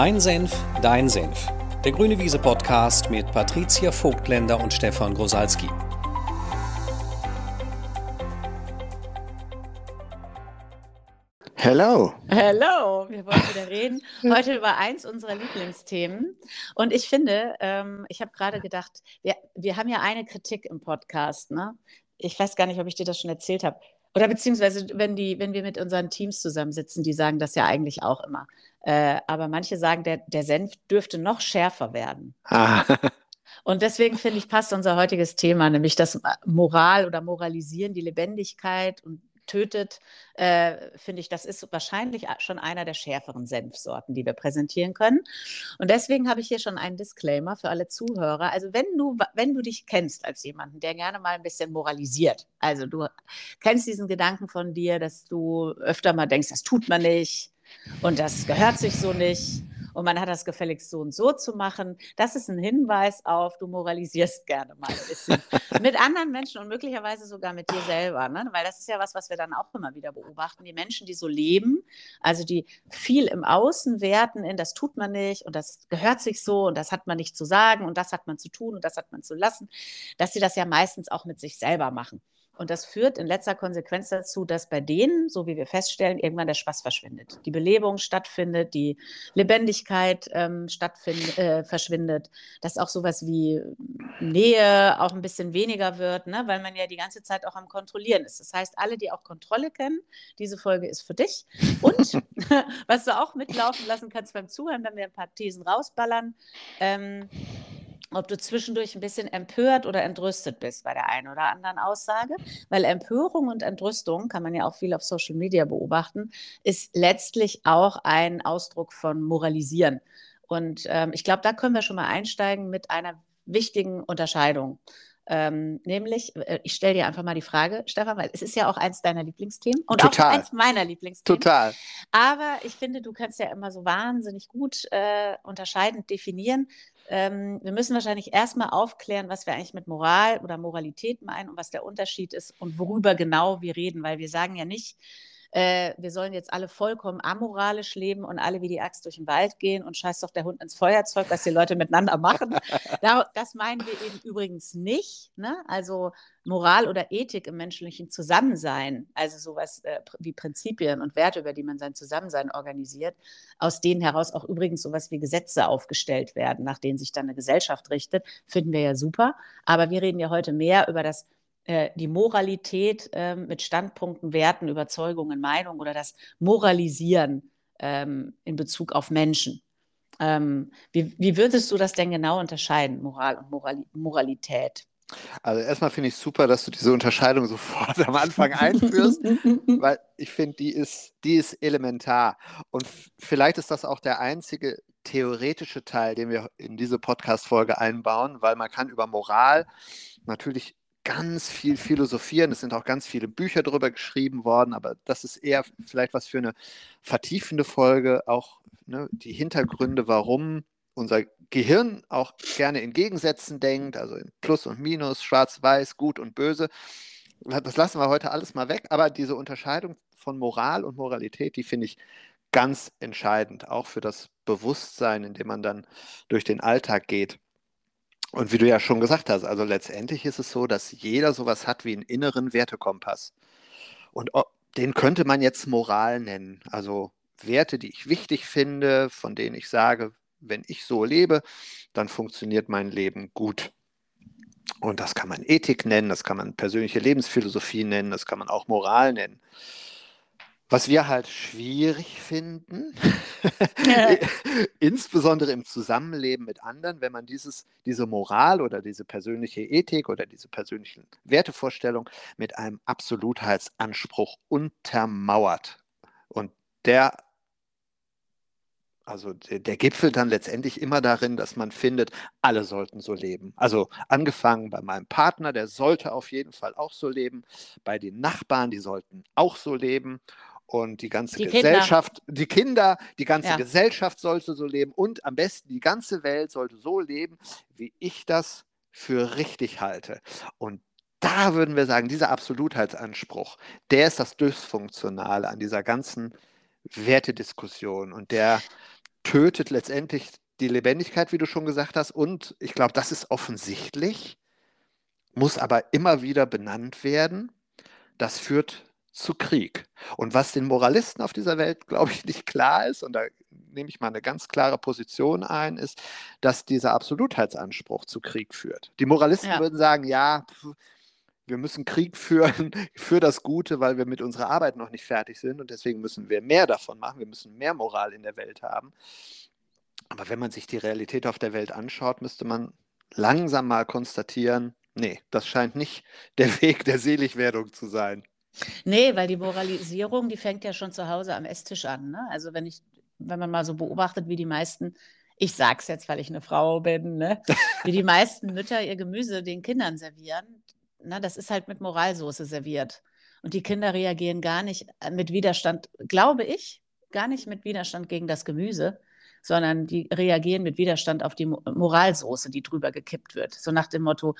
Mein Senf, dein Senf. Der Grüne Wiese Podcast mit Patricia Vogtländer und Stefan Grosalski. Hello. Hello. Wir wollen wieder reden. Heute über eins unserer Lieblingsthemen. Und ich finde, ähm, ich habe gerade gedacht, wir, wir haben ja eine Kritik im Podcast. Ne? Ich weiß gar nicht, ob ich dir das schon erzählt habe. Oder beziehungsweise, wenn, die, wenn wir mit unseren Teams zusammensitzen, die sagen das ja eigentlich auch immer. Äh, aber manche sagen, der, der Senf dürfte noch schärfer werden. Ah. Und deswegen finde ich, passt unser heutiges Thema, nämlich das Moral oder Moralisieren, die Lebendigkeit und tötet, äh, finde ich, das ist wahrscheinlich schon einer der schärferen Senfsorten, die wir präsentieren können. Und deswegen habe ich hier schon einen Disclaimer für alle Zuhörer. Also wenn du, wenn du dich kennst als jemanden, der gerne mal ein bisschen moralisiert, also du kennst diesen Gedanken von dir, dass du öfter mal denkst, das tut man nicht und das gehört sich so nicht und man hat das gefälligst so und so zu machen. Das ist ein Hinweis auf, du moralisierst gerne mal ein bisschen mit anderen Menschen und möglicherweise sogar mit dir selber, ne? weil das ist ja was, was wir dann auch immer wieder beobachten. Die Menschen, die so leben, also die viel im Außen werten in, das tut man nicht und das gehört sich so und das hat man nicht zu sagen und das hat man zu tun und das hat man zu lassen, dass sie das ja meistens auch mit sich selber machen. Und das führt in letzter Konsequenz dazu, dass bei denen, so wie wir feststellen, irgendwann der Spaß verschwindet. Die Belebung stattfindet, die Lebendigkeit ähm, stattfind, äh, verschwindet, dass auch sowas wie Nähe auch ein bisschen weniger wird, ne? weil man ja die ganze Zeit auch am Kontrollieren ist. Das heißt, alle, die auch Kontrolle kennen, diese Folge ist für dich. Und was du auch mitlaufen lassen kannst beim Zuhören, wenn wir ein paar Thesen rausballern, ähm, ob du zwischendurch ein bisschen empört oder entrüstet bist bei der einen oder anderen Aussage, weil Empörung und Entrüstung, kann man ja auch viel auf Social Media beobachten, ist letztlich auch ein Ausdruck von Moralisieren. Und ähm, ich glaube, da können wir schon mal einsteigen mit einer wichtigen Unterscheidung. Ähm, nämlich, äh, ich stelle dir einfach mal die Frage, Stefan, weil es ist ja auch eins deiner Lieblingsthemen und Total. auch eins meiner Lieblingsthemen. Total. Aber ich finde, du kannst ja immer so wahnsinnig gut äh, unterscheidend definieren, ähm, wir müssen wahrscheinlich erstmal aufklären, was wir eigentlich mit Moral oder Moralität meinen und was der Unterschied ist und worüber genau wir reden, weil wir sagen ja nicht, äh, wir sollen jetzt alle vollkommen amoralisch leben und alle wie die Axt durch den Wald gehen und scheiß doch der Hund ins Feuerzeug, was die Leute miteinander machen. das meinen wir eben übrigens nicht. Ne? Also Moral oder Ethik im menschlichen Zusammensein, also sowas äh, wie Prinzipien und Werte, über die man sein Zusammensein organisiert, aus denen heraus auch übrigens sowas wie Gesetze aufgestellt werden, nach denen sich dann eine Gesellschaft richtet, finden wir ja super. Aber wir reden ja heute mehr über das äh, die Moralität äh, mit Standpunkten, Werten, Überzeugungen, Meinungen oder das Moralisieren ähm, in Bezug auf Menschen. Ähm, wie, wie, würdest du das denn genau unterscheiden, Moral und Moral Moralität? Also erstmal finde ich super, dass du diese Unterscheidung sofort am Anfang einführst, weil ich finde, die ist, die ist elementar. Und vielleicht ist das auch der einzige theoretische Teil, den wir in diese Podcast-Folge einbauen, weil man kann über Moral natürlich ganz viel philosophieren. Es sind auch ganz viele Bücher darüber geschrieben worden, aber das ist eher vielleicht was für eine vertiefende Folge, auch ne, die Hintergründe, warum unser Gehirn auch gerne in Gegensätzen denkt, also in Plus und Minus, Schwarz-Weiß, Gut und Böse. Das lassen wir heute alles mal weg, aber diese Unterscheidung von Moral und Moralität, die finde ich ganz entscheidend, auch für das Bewusstsein, in dem man dann durch den Alltag geht. Und wie du ja schon gesagt hast, also letztendlich ist es so, dass jeder sowas hat wie einen inneren Wertekompass. Und den könnte man jetzt Moral nennen. Also Werte, die ich wichtig finde, von denen ich sage, wenn ich so lebe, dann funktioniert mein Leben gut. Und das kann man Ethik nennen, das kann man persönliche Lebensphilosophie nennen, das kann man auch Moral nennen. Was wir halt schwierig finden, insbesondere im Zusammenleben mit anderen, wenn man dieses, diese Moral oder diese persönliche Ethik oder diese persönlichen Wertevorstellung mit einem Absolutheitsanspruch untermauert. Und der, also der, der gipfelt dann letztendlich immer darin, dass man findet, alle sollten so leben. Also angefangen bei meinem Partner, der sollte auf jeden Fall auch so leben, bei den Nachbarn, die sollten auch so leben und die ganze die Gesellschaft, Kinder. die Kinder, die ganze ja. Gesellschaft sollte so leben und am besten die ganze Welt sollte so leben, wie ich das für richtig halte. Und da würden wir sagen, dieser Absolutheitsanspruch, der ist das Dysfunktionale an dieser ganzen Wertediskussion und der tötet letztendlich die Lebendigkeit, wie du schon gesagt hast. Und ich glaube, das ist offensichtlich, muss aber immer wieder benannt werden. Das führt zu Krieg. Und was den Moralisten auf dieser Welt, glaube ich, nicht klar ist, und da nehme ich mal eine ganz klare Position ein, ist, dass dieser Absolutheitsanspruch zu Krieg führt. Die Moralisten ja. würden sagen, ja, wir müssen Krieg führen für das Gute, weil wir mit unserer Arbeit noch nicht fertig sind und deswegen müssen wir mehr davon machen, wir müssen mehr Moral in der Welt haben. Aber wenn man sich die Realität auf der Welt anschaut, müsste man langsam mal konstatieren, nee, das scheint nicht der Weg der Seligwerdung zu sein. Nee, weil die Moralisierung, die fängt ja schon zu Hause am Esstisch an. Ne? Also wenn ich, wenn man mal so beobachtet, wie die meisten, ich sag's jetzt, weil ich eine Frau bin, ne? wie die meisten Mütter ihr Gemüse den Kindern servieren, na, das ist halt mit Moralsoße serviert. Und die Kinder reagieren gar nicht äh, mit Widerstand, glaube ich, gar nicht mit Widerstand gegen das Gemüse, sondern die reagieren mit Widerstand auf die Moralsoße, die drüber gekippt wird. So nach dem Motto,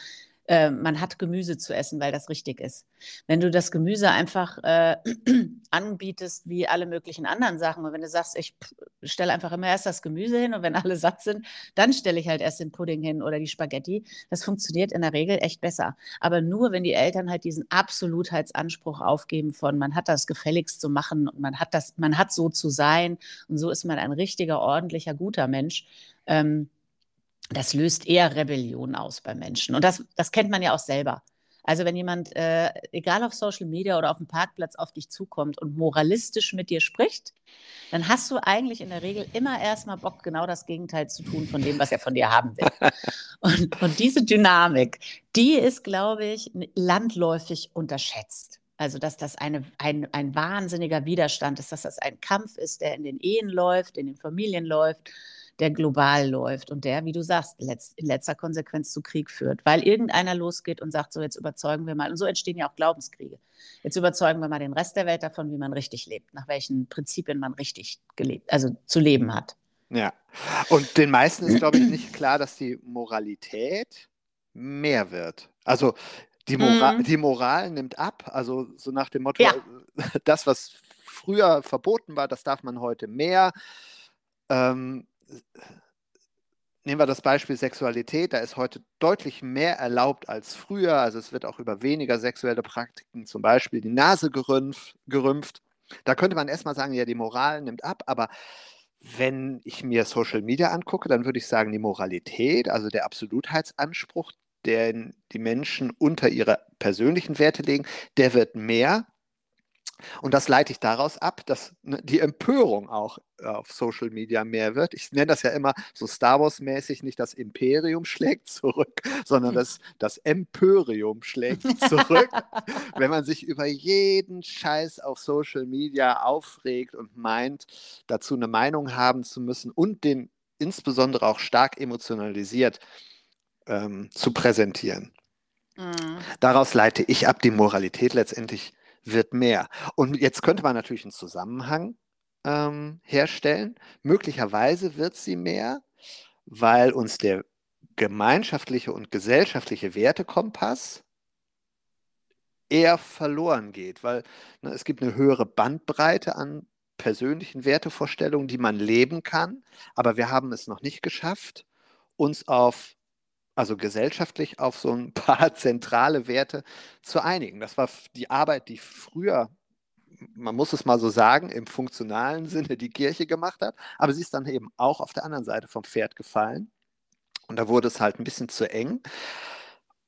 äh, man hat Gemüse zu essen, weil das richtig ist. Wenn du das Gemüse einfach äh, anbietest wie alle möglichen anderen Sachen und wenn du sagst, ich stelle einfach immer erst das Gemüse hin und wenn alle satt sind, dann stelle ich halt erst den Pudding hin oder die Spaghetti, das funktioniert in der Regel echt besser. Aber nur, wenn die Eltern halt diesen Absolutheitsanspruch aufgeben von, man hat das gefälligst zu machen und man hat das, man hat so zu sein und so ist man ein richtiger, ordentlicher, guter Mensch. Ähm, das löst eher Rebellion aus bei Menschen. Und das, das kennt man ja auch selber. Also wenn jemand, äh, egal auf Social Media oder auf dem Parkplatz, auf dich zukommt und moralistisch mit dir spricht, dann hast du eigentlich in der Regel immer erstmal Bock, genau das Gegenteil zu tun von dem, was er von dir haben will. und, und diese Dynamik, die ist, glaube ich, landläufig unterschätzt. Also, dass das eine, ein, ein wahnsinniger Widerstand ist, dass das ein Kampf ist, der in den Ehen läuft, in den Familien läuft, der global läuft und der, wie du sagst, letzt, in letzter Konsequenz zu Krieg führt, weil irgendeiner losgeht und sagt, so jetzt überzeugen wir mal, und so entstehen ja auch Glaubenskriege. Jetzt überzeugen wir mal den Rest der Welt davon, wie man richtig lebt, nach welchen Prinzipien man richtig gelebt, also zu leben hat. Ja, und den meisten ist, glaube ich, nicht klar, dass die Moralität mehr wird. Also die, Mora mm. die Moral nimmt ab, also so nach dem Motto, ja. das, was früher verboten war, das darf man heute mehr. Ähm, nehmen wir das Beispiel Sexualität, da ist heute deutlich mehr erlaubt als früher. Also es wird auch über weniger sexuelle Praktiken, zum Beispiel die Nase gerümpft. gerümpft. Da könnte man erstmal sagen, ja, die Moral nimmt ab, aber wenn ich mir Social Media angucke, dann würde ich sagen, die Moralität, also der Absolutheitsanspruch, den die Menschen unter ihre persönlichen Werte legen, der wird mehr. Und das leite ich daraus ab, dass ne, die Empörung auch äh, auf Social Media mehr wird. Ich nenne das ja immer so Star Wars-mäßig, nicht das Imperium schlägt zurück, sondern das, das Empörium schlägt zurück, wenn man sich über jeden Scheiß auf Social Media aufregt und meint, dazu eine Meinung haben zu müssen und den insbesondere auch stark emotionalisiert ähm, zu präsentieren. Mhm. Daraus leite ich ab, die Moralität letztendlich wird mehr. Und jetzt könnte man natürlich einen Zusammenhang ähm, herstellen. Möglicherweise wird sie mehr, weil uns der gemeinschaftliche und gesellschaftliche Wertekompass eher verloren geht, weil ne, es gibt eine höhere Bandbreite an persönlichen Wertevorstellungen, die man leben kann, aber wir haben es noch nicht geschafft, uns auf also gesellschaftlich auf so ein paar zentrale Werte zu einigen. Das war die Arbeit, die früher, man muss es mal so sagen, im funktionalen Sinne die Kirche gemacht hat, aber sie ist dann eben auch auf der anderen Seite vom Pferd gefallen. Und da wurde es halt ein bisschen zu eng.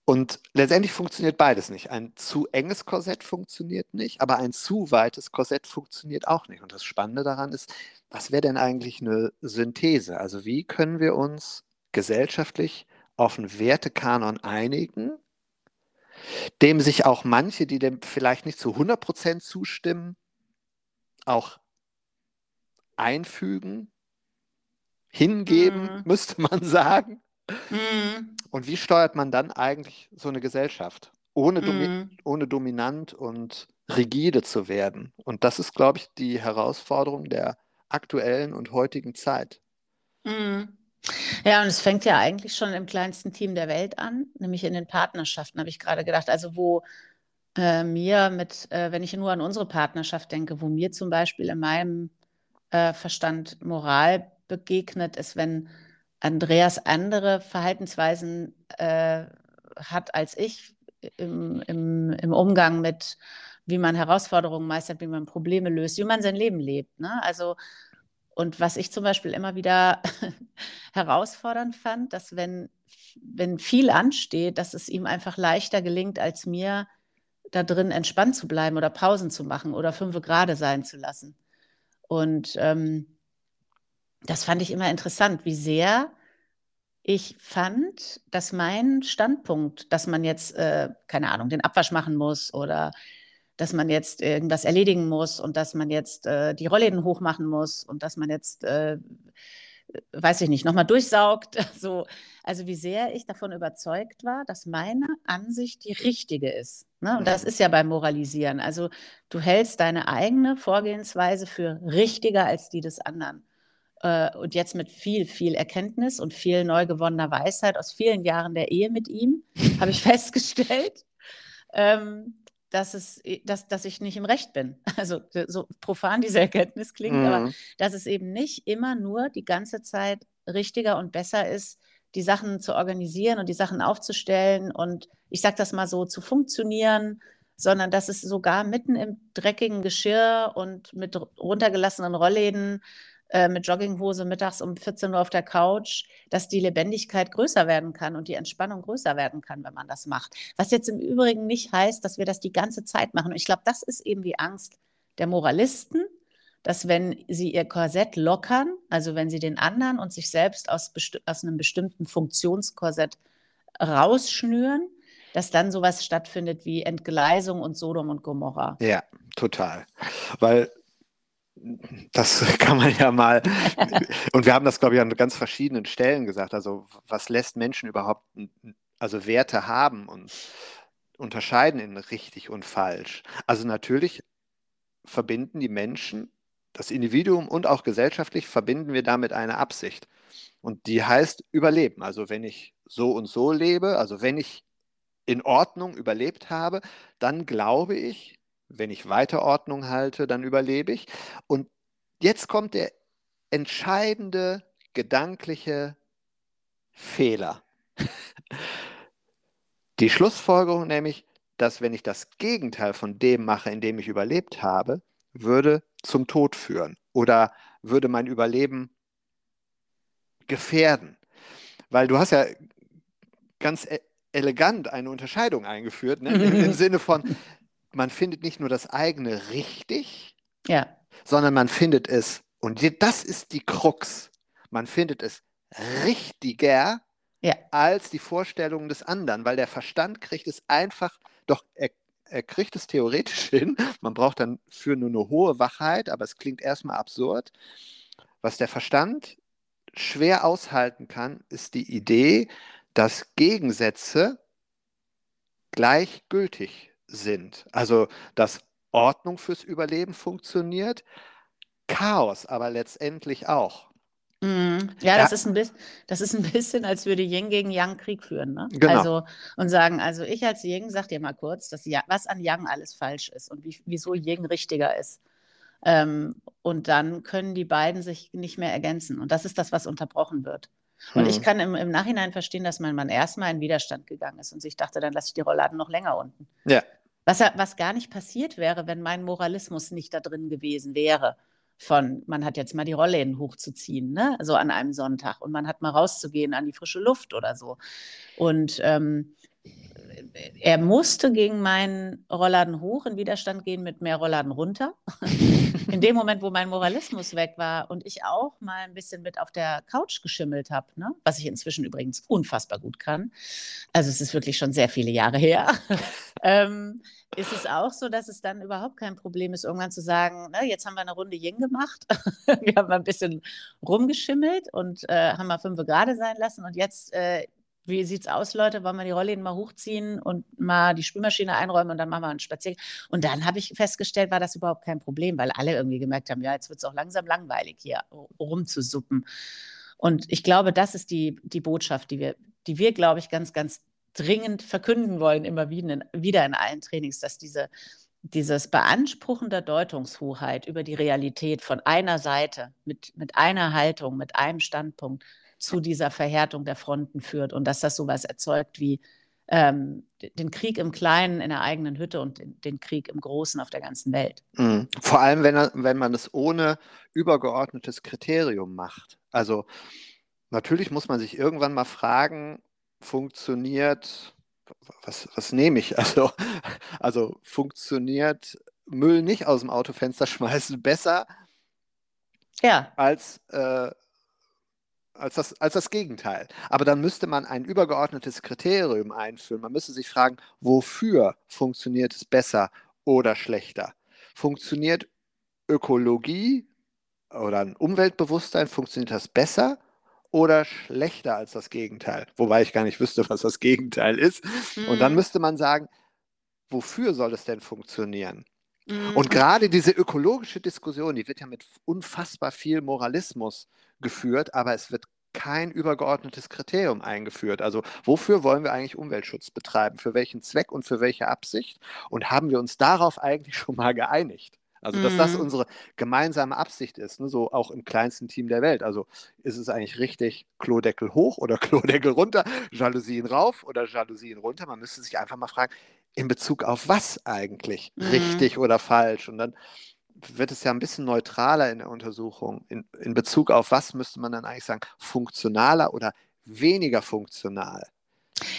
Und letztendlich funktioniert beides nicht. Ein zu enges Korsett funktioniert nicht, aber ein zu weites Korsett funktioniert auch nicht. Und das Spannende daran ist, was wäre denn eigentlich eine Synthese? Also wie können wir uns gesellschaftlich auf einen Wertekanon einigen, dem sich auch manche, die dem vielleicht nicht zu 100% zustimmen, auch einfügen, hingeben, mm. müsste man sagen. Mm. Und wie steuert man dann eigentlich so eine Gesellschaft, ohne, domi mm. ohne dominant und rigide zu werden? Und das ist, glaube ich, die Herausforderung der aktuellen und heutigen Zeit. Mhm. Ja, und es fängt ja eigentlich schon im kleinsten Team der Welt an, nämlich in den Partnerschaften, habe ich gerade gedacht. Also wo äh, mir mit, äh, wenn ich nur an unsere Partnerschaft denke, wo mir zum Beispiel in meinem äh, Verstand Moral begegnet, ist, wenn Andreas andere Verhaltensweisen äh, hat als ich im, im, im Umgang mit, wie man Herausforderungen meistert, wie man Probleme löst, wie man sein Leben lebt. Ne? Also, und was ich zum Beispiel immer wieder herausfordernd fand, dass wenn, wenn viel ansteht, dass es ihm einfach leichter gelingt, als mir da drin entspannt zu bleiben oder Pausen zu machen oder fünf gerade sein zu lassen. Und ähm, das fand ich immer interessant, wie sehr ich fand, dass mein Standpunkt, dass man jetzt, äh, keine Ahnung, den Abwasch machen muss oder dass man jetzt irgendwas erledigen muss und dass man jetzt äh, die Rollläden hochmachen muss und dass man jetzt, äh, weiß ich nicht, nochmal durchsaugt. So, also wie sehr ich davon überzeugt war, dass meine Ansicht die richtige ist. Ne? Und das mhm. ist ja beim Moralisieren. Also du hältst deine eigene Vorgehensweise für richtiger als die des anderen. Äh, und jetzt mit viel, viel Erkenntnis und viel neu gewonnener Weisheit aus vielen Jahren der Ehe mit ihm, habe ich festgestellt, ähm, dass, es, dass, dass ich nicht im Recht bin. Also so profan diese Erkenntnis klingt, mhm. aber dass es eben nicht immer nur die ganze Zeit richtiger und besser ist, die Sachen zu organisieren und die Sachen aufzustellen und ich sage das mal so, zu funktionieren, sondern dass es sogar mitten im dreckigen Geschirr und mit runtergelassenen Rollläden äh, mit Jogginghose mittags um 14 Uhr auf der Couch, dass die Lebendigkeit größer werden kann und die Entspannung größer werden kann, wenn man das macht. Was jetzt im Übrigen nicht heißt, dass wir das die ganze Zeit machen. Und ich glaube, das ist eben die Angst der Moralisten, dass wenn sie ihr Korsett lockern, also wenn sie den anderen und sich selbst aus, aus einem bestimmten Funktionskorsett rausschnüren, dass dann sowas stattfindet wie Entgleisung und Sodom und Gomorra. Ja, total. Weil das kann man ja mal, und wir haben das, glaube ich, an ganz verschiedenen Stellen gesagt. Also, was lässt Menschen überhaupt, also Werte haben und unterscheiden in richtig und falsch? Also, natürlich verbinden die Menschen, das Individuum und auch gesellschaftlich, verbinden wir damit eine Absicht. Und die heißt Überleben. Also, wenn ich so und so lebe, also wenn ich in Ordnung überlebt habe, dann glaube ich, wenn ich weiter Ordnung halte, dann überlebe ich. Und jetzt kommt der entscheidende gedankliche Fehler. Die Schlussfolgerung nämlich, dass wenn ich das Gegenteil von dem mache, in dem ich überlebt habe, würde zum Tod führen oder würde mein Überleben gefährden. Weil du hast ja ganz e-, elegant eine Unterscheidung eingeführt, ne? im Sinne von, man findet nicht nur das eigene richtig, ja. sondern man findet es, und das ist die Krux, man findet es richtiger ja. als die Vorstellungen des anderen, weil der Verstand kriegt es einfach, doch er, er kriegt es theoretisch hin, man braucht dann für nur eine hohe Wachheit, aber es klingt erstmal absurd. Was der Verstand schwer aushalten kann, ist die Idee, dass Gegensätze gleichgültig sind. Also, dass Ordnung fürs Überleben funktioniert, Chaos aber letztendlich auch. Mm, ja, das, ja. Ist ein bisschen, das ist ein bisschen, als würde Yin gegen Yang Krieg führen. Ne? Genau. Also, und sagen, also ich als Yin, sag dir mal kurz, dass, was an Yang alles falsch ist und wie, wieso Yin richtiger ist. Ähm, und dann können die beiden sich nicht mehr ergänzen. Und das ist das, was unterbrochen wird. Und mhm. ich kann im, im, Nachhinein verstehen, dass mein Mann erstmal in Widerstand gegangen ist und sich dachte, dann lasse ich die Rollladen noch länger unten. Ja. Was, was gar nicht passiert wäre, wenn mein Moralismus nicht da drin gewesen wäre. Von, man hat jetzt mal die Rollläden hochzuziehen, ne? so an einem Sonntag und man hat mal rauszugehen an die frische Luft oder so. Und ähm, er musste gegen meinen Rollladen hoch in Widerstand gehen mit mehr Rollladen runter. in dem Moment, wo mein Moralismus weg war und ich auch mal ein bisschen mit auf der Couch geschimmelt habe, ne? was ich inzwischen übrigens unfassbar gut kann. Also es ist wirklich schon sehr viele Jahre her. ähm, ist es auch so, dass es dann überhaupt kein Problem ist, irgendwann zu sagen, ne, jetzt haben wir eine Runde Yin gemacht, wir haben mal ein bisschen rumgeschimmelt und äh, haben mal fünf gerade sein lassen und jetzt äh, wie sieht's aus, Leute? Wollen wir die Rollläden mal hochziehen und mal die Spülmaschine einräumen und dann machen wir einen Spaziergang? Und dann habe ich festgestellt, war das überhaupt kein Problem, weil alle irgendwie gemerkt haben, ja, jetzt wird es auch langsam langweilig hier rumzusuppen. Und ich glaube, das ist die, die Botschaft, die wir, die wir, glaube ich, ganz, ganz dringend verkünden wollen, immer wieder in, allen Trainings, dass diese dieses Beanspruchen der Deutungshoheit über die Realität von einer Seite, mit, mit einer Haltung, mit einem Standpunkt zu dieser Verhärtung der Fronten führt und dass das sowas erzeugt wie ähm, den Krieg im Kleinen in der eigenen Hütte und den, den Krieg im Großen auf der ganzen Welt. Mhm. Vor allem, wenn, wenn man es ohne übergeordnetes Kriterium macht. Also natürlich muss man sich irgendwann mal fragen, funktioniert was, was nehme ich? Also, also funktioniert Müll nicht aus dem Autofenster schmeißen besser ja. als, äh, als, das, als das Gegenteil. Aber dann müsste man ein übergeordnetes Kriterium einführen. Man müsste sich fragen, wofür funktioniert es besser oder schlechter? Funktioniert Ökologie oder ein Umweltbewusstsein, funktioniert das besser oder schlechter als das Gegenteil. Wobei ich gar nicht wüsste, was das Gegenteil ist. Mhm. Und dann mhm. müsste man sagen, wofür soll es denn funktionieren? Mhm. Und gerade diese ökologische Diskussion, die wird ja mit unfassbar viel Moralismus geführt, aber es wird kein übergeordnetes Kriterium eingeführt. Also wofür wollen wir eigentlich Umweltschutz betreiben? Für welchen Zweck und für welche Absicht? Und haben wir uns darauf eigentlich schon mal geeinigt? Also, dass das mhm. unsere gemeinsame Absicht ist, ne? so auch im kleinsten Team der Welt. Also, ist es eigentlich richtig, Klodeckel hoch oder Klodeckel runter, Jalousien rauf oder Jalousien runter? Man müsste sich einfach mal fragen, in Bezug auf was eigentlich, mhm. richtig oder falsch? Und dann wird es ja ein bisschen neutraler in der Untersuchung. In, in Bezug auf was müsste man dann eigentlich sagen, funktionaler oder weniger funktional?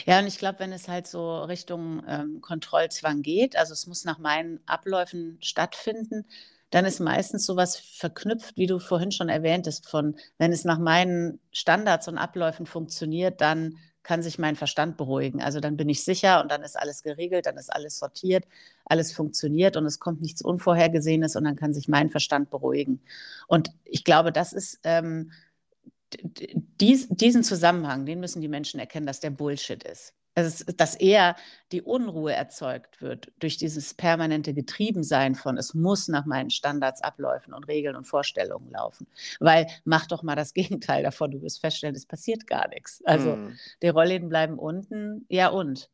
Ja, und ich glaube, wenn es halt so Richtung ähm, Kontrollzwang geht, also es muss nach meinen Abläufen stattfinden, dann ist meistens sowas verknüpft, wie du vorhin schon erwähntest, von wenn es nach meinen Standards und Abläufen funktioniert, dann kann sich mein Verstand beruhigen. Also dann bin ich sicher und dann ist alles geregelt, dann ist alles sortiert, alles funktioniert und es kommt nichts Unvorhergesehenes und dann kann sich mein Verstand beruhigen. Und ich glaube, das ist ähm, dies, diesen Zusammenhang, den müssen die Menschen erkennen, dass der Bullshit ist. Also, dass eher die Unruhe erzeugt wird durch dieses permanente Getriebensein von, es muss nach meinen Standards, Abläufen und Regeln und Vorstellungen laufen. Weil mach doch mal das Gegenteil davon, du wirst feststellen, es passiert gar nichts. Also mm. die Rollläden bleiben unten, ja und.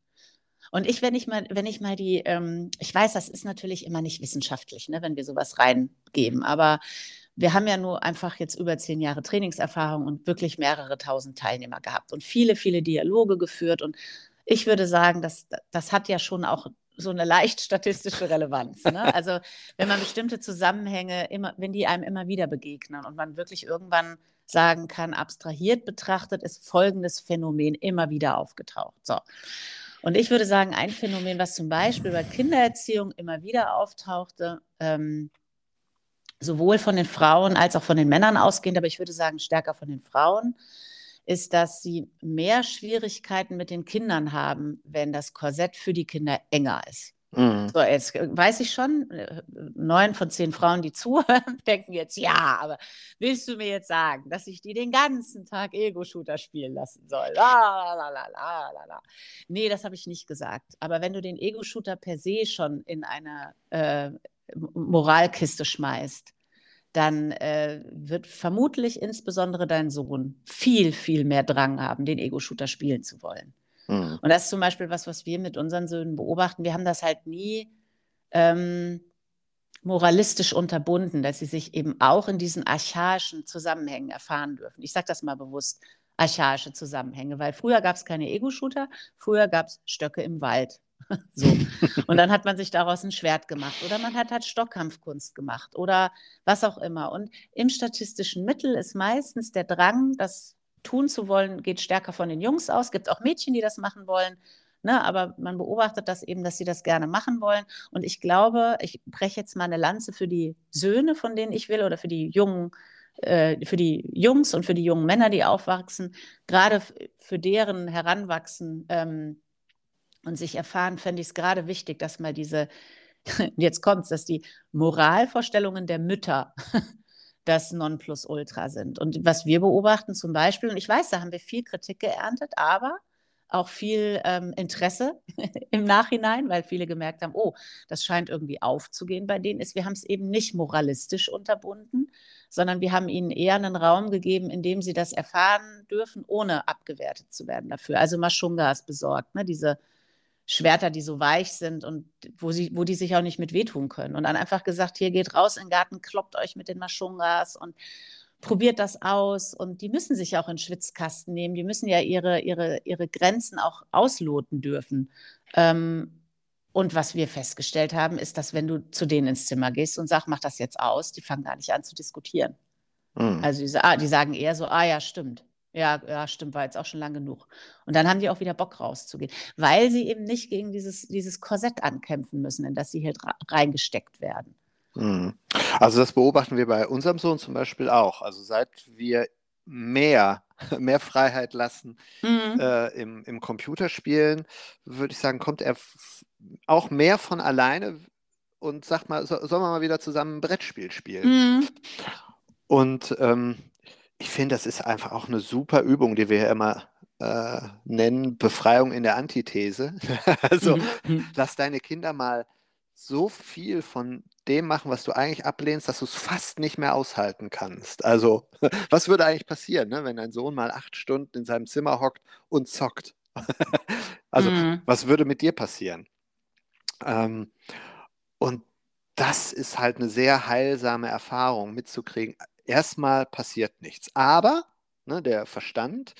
Und ich, wenn ich mal, wenn ich mal die, ähm, ich weiß, das ist natürlich immer nicht wissenschaftlich, ne, wenn wir sowas reingeben, aber wir haben ja nur einfach jetzt über zehn Jahre Trainingserfahrung und wirklich mehrere tausend Teilnehmer gehabt und viele, viele Dialoge geführt. Und ich würde sagen, das, das hat ja schon auch so eine leicht statistische Relevanz. Ne? Also wenn man bestimmte Zusammenhänge immer, wenn die einem immer wieder begegnen und man wirklich irgendwann sagen kann, abstrahiert betrachtet ist folgendes Phänomen immer wieder aufgetaucht. So. Und ich würde sagen, ein Phänomen, was zum Beispiel bei Kindererziehung immer wieder auftauchte, ähm, sowohl von den Frauen als auch von den Männern ausgehend, aber ich würde sagen stärker von den Frauen, ist, dass sie mehr Schwierigkeiten mit den Kindern haben, wenn das Korsett für die Kinder enger ist. Mhm. So, jetzt weiß ich schon, neun von zehn Frauen, die zuhören, denken jetzt, ja, aber willst du mir jetzt sagen, dass ich die den ganzen Tag Ego-Shooter spielen lassen soll? La, la, la, la, la, la. Nee, das habe ich nicht gesagt. Aber wenn du den Ego-Shooter per se schon in einer äh, Moralkiste schmeißt, dann äh, wird vermutlich insbesondere dein Sohn viel, viel mehr Drang haben, den Ego-Shooter spielen zu wollen. Mhm. Und das ist zum Beispiel was, was wir mit unseren Söhnen beobachten. Wir haben das halt nie ähm, moralistisch unterbunden, dass sie sich eben auch in diesen archaischen Zusammenhängen erfahren dürfen. Ich sage das mal bewusst, archaische Zusammenhänge, weil früher gab es keine Ego-Shooter, früher gab es Stöcke im Wald. So. Und dann hat man sich daraus ein Schwert gemacht oder man hat halt Stockkampfkunst gemacht oder was auch immer. Und im statistischen Mittel ist meistens der Drang, das tun zu wollen, geht stärker von den Jungs aus. Es gibt auch Mädchen, die das machen wollen. Ne, aber man beobachtet das eben, dass sie das gerne machen wollen. Und ich glaube, ich breche jetzt mal eine Lanze für die Söhne, von denen ich will, oder für die jungen, äh, für die Jungs und für die jungen Männer, die aufwachsen, gerade für deren Heranwachsen ähm, und sich erfahren, fände ich es gerade wichtig, dass mal diese, jetzt kommt es, dass die Moralvorstellungen der Mütter das Nonplusultra sind. Und was wir beobachten zum Beispiel, und ich weiß, da haben wir viel Kritik geerntet, aber auch viel ähm, Interesse im Nachhinein, weil viele gemerkt haben, oh, das scheint irgendwie aufzugehen bei denen, ist, wir haben es eben nicht moralistisch unterbunden, sondern wir haben ihnen eher einen Raum gegeben, in dem sie das erfahren dürfen, ohne abgewertet zu werden dafür. Also Maschungas besorgt, ne, diese Schwerter, die so weich sind und wo, sie, wo die sich auch nicht mit wehtun können. Und dann einfach gesagt, hier geht raus in den Garten, kloppt euch mit den Maschungas und probiert das aus. Und die müssen sich auch in Schwitzkasten nehmen. Die müssen ja ihre, ihre, ihre Grenzen auch ausloten dürfen. Ähm, und was wir festgestellt haben, ist, dass wenn du zu denen ins Zimmer gehst und sagst, mach das jetzt aus, die fangen gar nicht an zu diskutieren. Mhm. Also die, ah, die sagen eher so, ah ja, stimmt. Ja, ja, stimmt, war jetzt auch schon lang genug. Und dann haben die auch wieder Bock rauszugehen, weil sie eben nicht gegen dieses, dieses Korsett ankämpfen müssen, in das sie hier reingesteckt werden. Hm. Also das beobachten wir bei unserem Sohn zum Beispiel auch. Also seit wir mehr, mehr Freiheit lassen mhm. äh, im, im Computerspielen, würde ich sagen, kommt er auch mehr von alleine und sagt mal, so, sollen wir mal wieder zusammen ein Brettspiel spielen? Mhm. Und ähm, ich finde, das ist einfach auch eine super Übung, die wir ja immer äh, nennen, Befreiung in der Antithese. also mhm. mhm. lass deine Kinder mal so viel von dem machen, was du eigentlich ablehnst, dass du es fast nicht mehr aushalten kannst. Also, was würde eigentlich passieren, ne, wenn dein Sohn mal acht Stunden in seinem Zimmer hockt und zockt? also, mhm. was würde mit dir passieren? Ähm, und das ist halt eine sehr heilsame Erfahrung mitzukriegen erstmal passiert nichts. Aber ne, der Verstand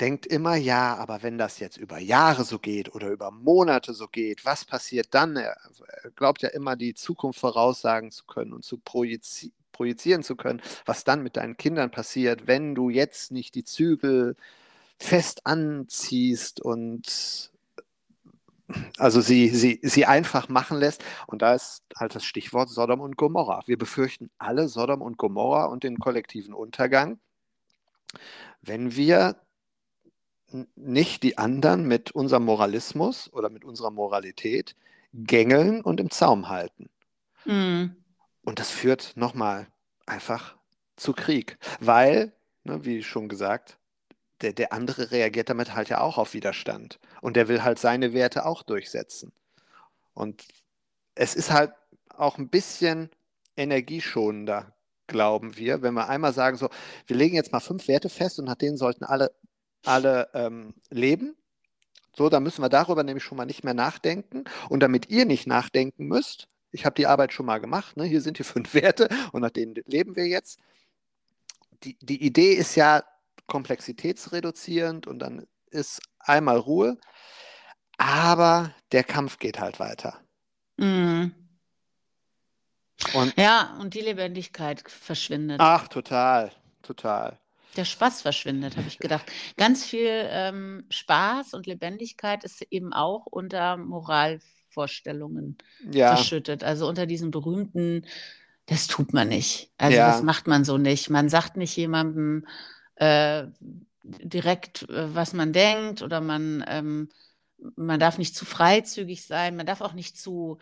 denkt immer, ja, aber wenn das jetzt über Jahre so geht oder über Monate so geht, was passiert dann? Er, glaubt ja immer, die Zukunft voraussagen zu können und zu projizi projizieren zu können, was dann mit deinen Kindern passiert, wenn du jetzt nicht die Zügel fest anziehst und also sie, sie, sie einfach machen lässt. Und da ist halt das Stichwort Sodom und Gomorra. Wir befürchten alle Sodom und Gomorra und den kollektiven Untergang, wenn wir nicht die anderen mit unserem Moralismus oder mit unserer Moralität gängeln und im Zaum halten. Mm. Und das führt nochmal einfach zu Krieg, weil, ne, wie schon gesagt, der, der andere reagiert damit halt ja auch auf Widerstand. Und der will halt seine Werte auch durchsetzen. Und es ist halt auch ein bisschen energieschonender, glauben wir, wenn wir einmal sagen, so, wir legen jetzt mal fünf Werte fest und nach denen sollten alle, alle ähm, leben. So, dann müssen wir darüber nämlich schon mal nicht mehr nachdenken. Und damit ihr nicht nachdenken müsst, ich habe die Arbeit schon mal gemacht, ne? hier sind die fünf Werte und nach denen leben wir jetzt. Die, die Idee ist ja, komplexitätsreduzierend und dann ist einmal Ruhe. Aber der Kampf geht halt weiter. Mm. Und, ja, und die Lebendigkeit verschwindet. Ach, total, total. Der Spaß verschwindet, habe ich gedacht. Ganz viel ähm, Spaß und Lebendigkeit ist eben auch unter Moralvorstellungen ja. verschüttet. Also unter diesen berühmten, das tut man nicht. Also ja. das macht man so nicht. Man sagt nicht jemandem, äh, direkt, äh, was man denkt oder man, ähm, man darf nicht zu freizügig sein, man darf auch nicht zu,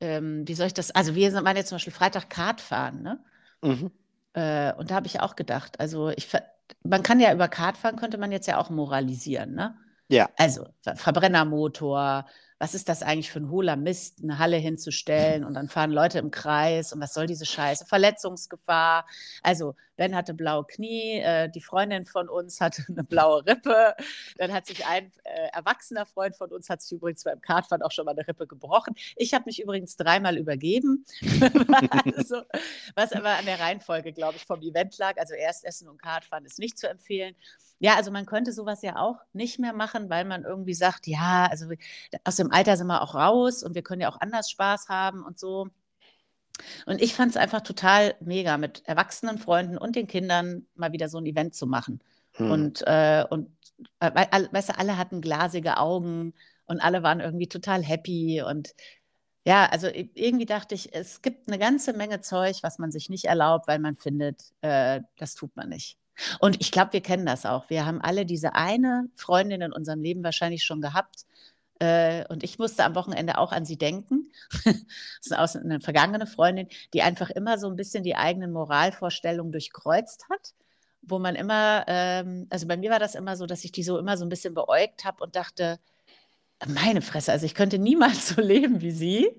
ähm, wie soll ich das, also wir waren jetzt zum Beispiel Freitag Kart fahren, ne? Mhm. Äh, und da habe ich auch gedacht, also ich, man kann ja über Kart fahren, könnte man jetzt ja auch moralisieren, ne? Ja. Also Verbrennermotor, was ist das eigentlich für ein hohler Mist, eine Halle hinzustellen und dann fahren Leute im Kreis und was soll diese Scheiße? Verletzungsgefahr. Also Ben hatte blaue Knie, äh, die Freundin von uns hatte eine blaue Rippe, dann hat sich ein äh, erwachsener Freund von uns, hat sich übrigens beim Kartfahren auch schon mal eine Rippe gebrochen. Ich habe mich übrigens dreimal übergeben, also, was aber an der Reihenfolge, glaube ich, vom Event lag. Also erst Essen und Kartfahren ist nicht zu empfehlen. Ja, also man könnte sowas ja auch nicht mehr machen, weil man irgendwie sagt, ja, also aus dem Alter sind wir auch raus und wir können ja auch anders Spaß haben und so. Und ich fand es einfach total mega, mit erwachsenen Freunden und den Kindern mal wieder so ein Event zu machen. Hm. Und, äh, und äh, weißt du, alle hatten glasige Augen und alle waren irgendwie total happy. Und ja, also irgendwie dachte ich, es gibt eine ganze Menge Zeug, was man sich nicht erlaubt, weil man findet, äh, das tut man nicht. Und ich glaube, wir kennen das auch. Wir haben alle diese eine Freundin in unserem Leben wahrscheinlich schon gehabt. Äh, und ich musste am Wochenende auch an sie denken. das ist eine vergangene Freundin, die einfach immer so ein bisschen die eigenen Moralvorstellungen durchkreuzt hat. Wo man immer, ähm, also bei mir war das immer so, dass ich die so immer so ein bisschen beäugt habe und dachte, meine Fresse, also ich könnte niemals so leben wie sie.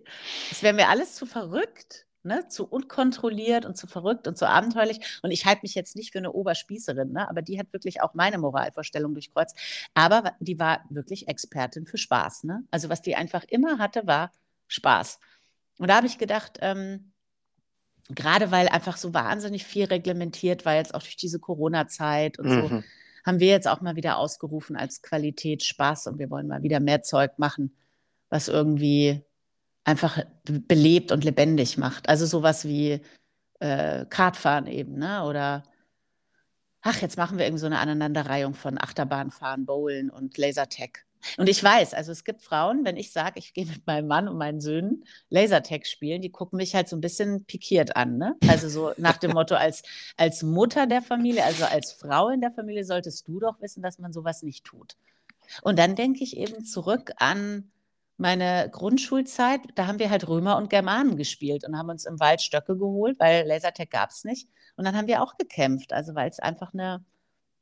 Es wäre mir alles zu verrückt. Ne, zu unkontrolliert und zu verrückt und zu abenteuerlich. Und ich halte mich jetzt nicht für eine Oberspießerin, ne, aber die hat wirklich auch meine Moralvorstellung durchkreuzt. Aber die war wirklich Expertin für Spaß. Ne? Also was die einfach immer hatte, war Spaß. Und da habe ich gedacht, ähm, gerade weil einfach so wahnsinnig viel reglementiert war, jetzt auch durch diese Corona-Zeit und mhm. so, haben wir jetzt auch mal wieder ausgerufen als Qualität Spaß und wir wollen mal wieder mehr Zeug machen, was irgendwie einfach belebt und lebendig macht. Also sowas wie äh, Kartfahren eben, ne? Oder ach, jetzt machen wir irgendwie so eine Aneinanderreihung von Achterbahnfahren, Bowlen und Lasertag. Und ich weiß, also es gibt Frauen, wenn ich sage, ich gehe mit meinem Mann und meinen Söhnen Lasertag spielen, die gucken mich halt so ein bisschen pikiert an. Ne? Also so nach dem Motto, als, als Mutter der Familie, also als Frau in der Familie, solltest du doch wissen, dass man sowas nicht tut. Und dann denke ich eben zurück an meine Grundschulzeit, da haben wir halt Römer und Germanen gespielt und haben uns im Wald Stöcke geholt, weil Lasertag gab es nicht. Und dann haben wir auch gekämpft, also weil es einfach eine,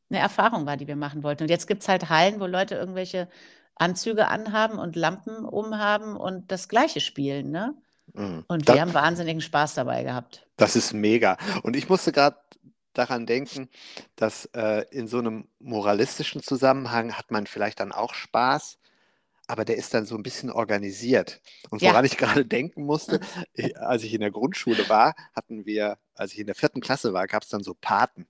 eine Erfahrung war, die wir machen wollten. Und jetzt gibt es halt Hallen, wo Leute irgendwelche Anzüge anhaben und Lampen umhaben und das Gleiche spielen. Ne? Mhm. Und wir das, haben wahnsinnigen Spaß dabei gehabt. Das ist mega. Und ich musste gerade daran denken, dass äh, in so einem moralistischen Zusammenhang hat man vielleicht dann auch Spaß, aber der ist dann so ein bisschen organisiert. Und woran ja. ich gerade denken musste, als ich in der Grundschule war, hatten wir, als ich in der vierten Klasse war, gab es dann so Paten.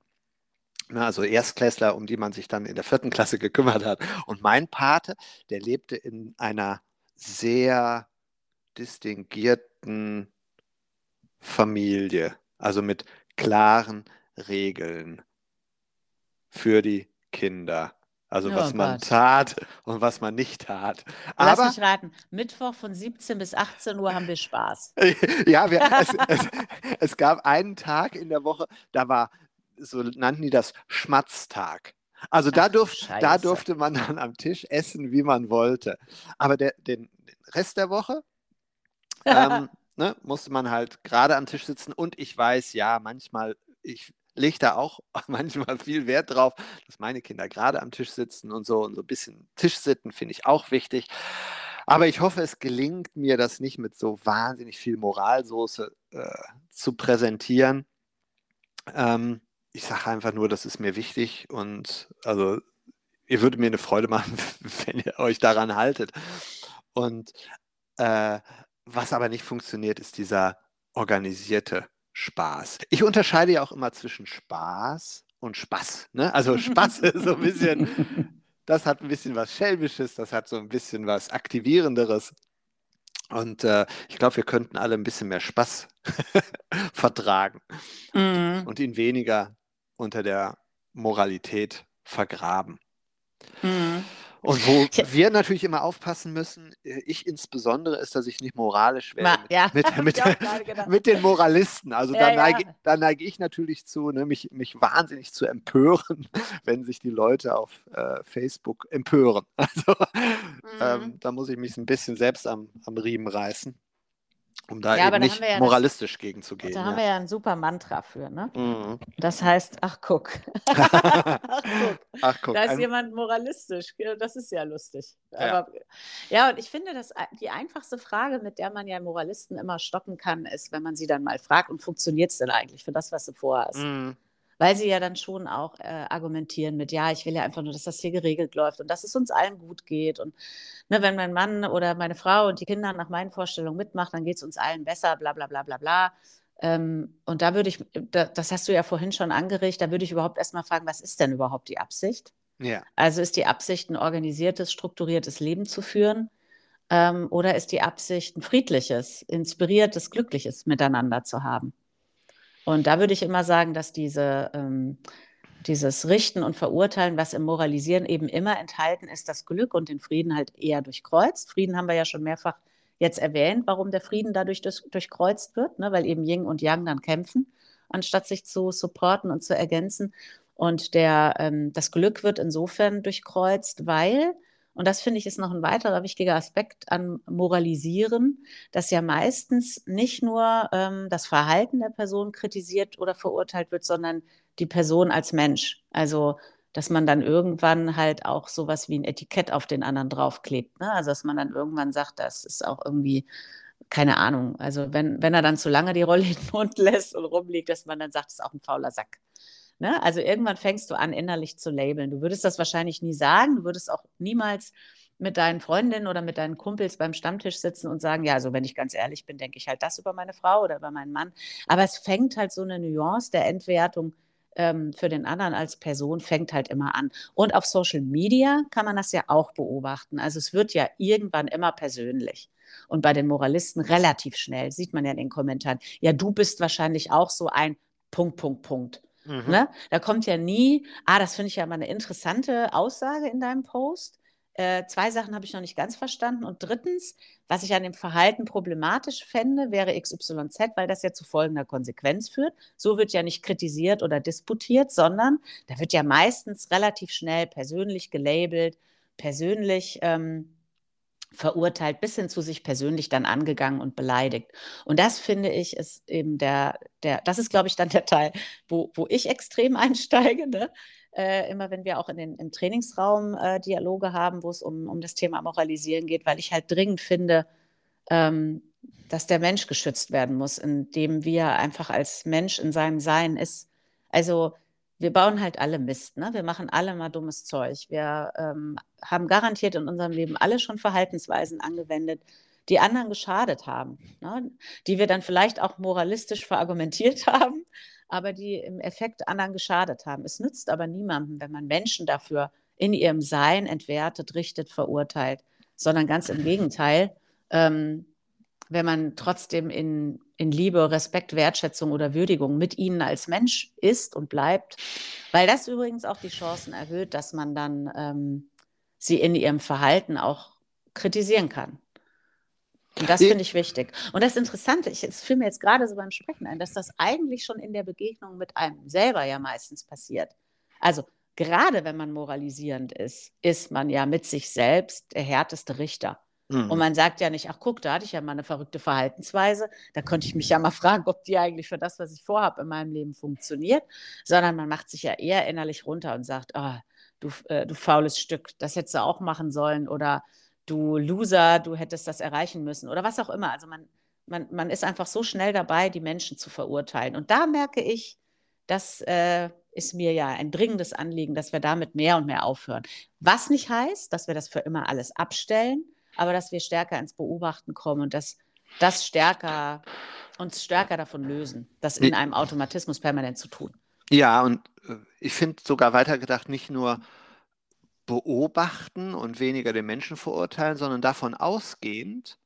Also Erstklässler, um die man sich dann in der vierten Klasse gekümmert hat. Und mein Pate, der lebte in einer sehr distinguierten Familie, also mit klaren Regeln für die Kinder. Also oh was man tat und was man nicht tat. Lass Aber, mich raten, Mittwoch von 17 bis 18 Uhr haben wir Spaß. ja, wir, es, es, es, gab einen Tag in der Woche, da war, so nannten die das Schmatztag. Also da, durf, da durfte man dann am Tisch essen, wie man wollte. Aber der, den, den Rest der Woche ähm, ne, musste man halt gerade am Tisch sitzen. Und ich weiß, ja, manchmal, ich lege da auch manchmal viel Wert drauf, dass meine Kinder gerade am Tisch sitzen und so und so ein bisschen Tischsitten finde ich auch wichtig. Aber ich hoffe, es gelingt mir, das nicht mit so wahnsinnig viel Moralsoße äh, zu präsentieren. Ähm, ich sage einfach nur, das ist mir wichtig und also ihr würdet mir eine Freude machen, wenn ihr euch daran haltet. Und äh, was aber nicht funktioniert, ist dieser organisierte Spaß. Ich unterscheide ja auch immer zwischen Spaß und Spaß. Ne? Also Spaß ist so ein bisschen, das hat ein bisschen was Schelmisches, das hat so ein bisschen was Aktivierenderes. Und äh, ich glaube, wir könnten alle ein bisschen mehr Spaß vertragen mhm. und ihn weniger unter der Moralität vergraben. Mhm. Und wo wir natürlich immer aufpassen müssen, äh, ich insbesondere, ist, dass ich nicht moralisch werde mit, ja. mit, mit, mit, den Moralisten. Also ja, da, neige, ja. da, neige, ich natürlich zu, ne, mich, mich wahnsinnig zu empören, wenn sich die Leute auf äh, Facebook empören. Also mhm. ähm, da muss ich mich ein bisschen selbst am, am Riemen reißen um da ja, eben nicht ja moralistisch das, gegenzugehen. Da ja. haben wir ja ein super Mantra für, ne? Mhm. Das heißt, ach guck. ach guck. Ach guck. Da ist ein... jemand moralistisch. Das ist ja lustig. Aber, ja. und ich finde, dass die einfachste Frage, mit der man ja Moralisten immer stoppen kann, ist, wenn man sie dann mal fragt, und funktioniert es denn eigentlich für das, was du vorhast? Mhm weil sie ja dann schon auch äh, argumentieren mit, ja, ich will ja einfach nur, dass das hier geregelt läuft und dass es uns allen gut geht. Und ne, wenn mein Mann oder meine Frau und die Kinder nach meinen Vorstellungen mitmachen, dann geht es uns allen besser, bla bla bla bla bla. Ähm, und da würde ich, da, das hast du ja vorhin schon angeregt, da würde ich überhaupt erstmal fragen, was ist denn überhaupt die Absicht? Ja. Also ist die Absicht, ein organisiertes, strukturiertes Leben zu führen? Ähm, oder ist die Absicht, ein friedliches, inspiriertes, glückliches Miteinander zu haben? Und da würde ich immer sagen, dass diese, ähm, dieses Richten und Verurteilen, was im Moralisieren eben immer enthalten ist, das Glück und den Frieden halt eher durchkreuzt. Frieden haben wir ja schon mehrfach jetzt erwähnt, warum der Frieden dadurch durch, durchkreuzt wird, ne? weil eben Yin und Yang dann kämpfen, anstatt sich zu supporten und zu ergänzen. Und der, ähm, das Glück wird insofern durchkreuzt, weil und das finde ich ist noch ein weiterer wichtiger Aspekt an Moralisieren, dass ja meistens nicht nur ähm, das Verhalten der Person kritisiert oder verurteilt wird, sondern die Person als Mensch. Also dass man dann irgendwann halt auch sowas wie ein Etikett auf den anderen draufklebt. Ne? Also dass man dann irgendwann sagt, das ist auch irgendwie keine Ahnung, also wenn, wenn er dann zu lange die Rolle in den Mund lässt und rumliegt, dass man dann sagt, das ist auch ein fauler Sack. Ne? Also irgendwann fängst du an, innerlich zu labeln. Du würdest das wahrscheinlich nie sagen, du würdest auch niemals mit deinen Freundinnen oder mit deinen Kumpels beim Stammtisch sitzen und sagen, ja, also wenn ich ganz ehrlich bin, denke ich halt das über meine Frau oder über meinen Mann. Aber es fängt halt so eine Nuance der Entwertung ähm, für den anderen als Person fängt halt immer an. Und auf Social Media kann man das ja auch beobachten. Also es wird ja irgendwann immer persönlich. Und bei den Moralisten relativ schnell, sieht man ja in den Kommentaren, ja, du bist wahrscheinlich auch so ein Punkt, Punkt, Punkt. Mhm. Ne? Da kommt ja nie, ah, das finde ich ja mal eine interessante Aussage in deinem Post. Äh, zwei Sachen habe ich noch nicht ganz verstanden. Und drittens, was ich an dem Verhalten problematisch fände, wäre XYZ, weil das ja zu folgender Konsequenz führt. So wird ja nicht kritisiert oder disputiert, sondern da wird ja meistens relativ schnell persönlich gelabelt, persönlich ähm, verurteilt, bis hin zu sich persönlich dann angegangen und beleidigt. Und das finde ich ist eben der, der das ist, glaube ich, dann der Teil, wo, wo ich extrem einsteige. Ne? Äh, immer wenn wir auch in den, im Trainingsraum äh, Dialoge haben, wo es um, um das Thema Moralisieren geht, weil ich halt dringend finde, ähm, dass der Mensch geschützt werden muss, indem wir einfach als Mensch in seinem Sein ist. Also wir bauen halt alle Mist, ne? Wir machen alle mal dummes Zeug. Wir ähm, haben garantiert in unserem Leben alle schon Verhaltensweisen angewendet, die anderen geschadet haben, ne? die wir dann vielleicht auch moralistisch verargumentiert haben, aber die im Effekt anderen geschadet haben. Es nützt aber niemandem, wenn man Menschen dafür in ihrem Sein entwertet, richtet, verurteilt, sondern ganz im Gegenteil. Ähm, wenn man trotzdem in, in Liebe, Respekt, Wertschätzung oder Würdigung mit ihnen als Mensch ist und bleibt, weil das übrigens auch die Chancen erhöht, dass man dann ähm, sie in ihrem Verhalten auch kritisieren kann. Und das finde ich wichtig. Und das Interessante, ich, es fiel mir jetzt gerade so beim Sprechen ein, dass das eigentlich schon in der Begegnung mit einem selber ja meistens passiert. Also gerade wenn man moralisierend ist, ist man ja mit sich selbst der härteste Richter. Mhm. Und man sagt ja nicht, ach guck, da hatte ich ja mal eine verrückte Verhaltensweise, da könnte ich mich ja mal fragen, ob die eigentlich für das, was ich vorhabe in meinem Leben funktioniert, sondern man macht sich ja eher innerlich runter und sagt, oh, du, äh, du faules Stück, das hättest du auch machen sollen oder du Loser, du hättest das erreichen müssen oder was auch immer. Also man, man, man ist einfach so schnell dabei, die Menschen zu verurteilen. Und da merke ich, das äh, ist mir ja ein dringendes Anliegen, dass wir damit mehr und mehr aufhören. Was nicht heißt, dass wir das für immer alles abstellen, aber dass wir stärker ins Beobachten kommen und dass das stärker uns stärker davon lösen, das in einem Automatismus permanent zu tun. Ja, und äh, ich finde sogar weitergedacht, nicht nur beobachten und weniger den Menschen verurteilen, sondern davon ausgehend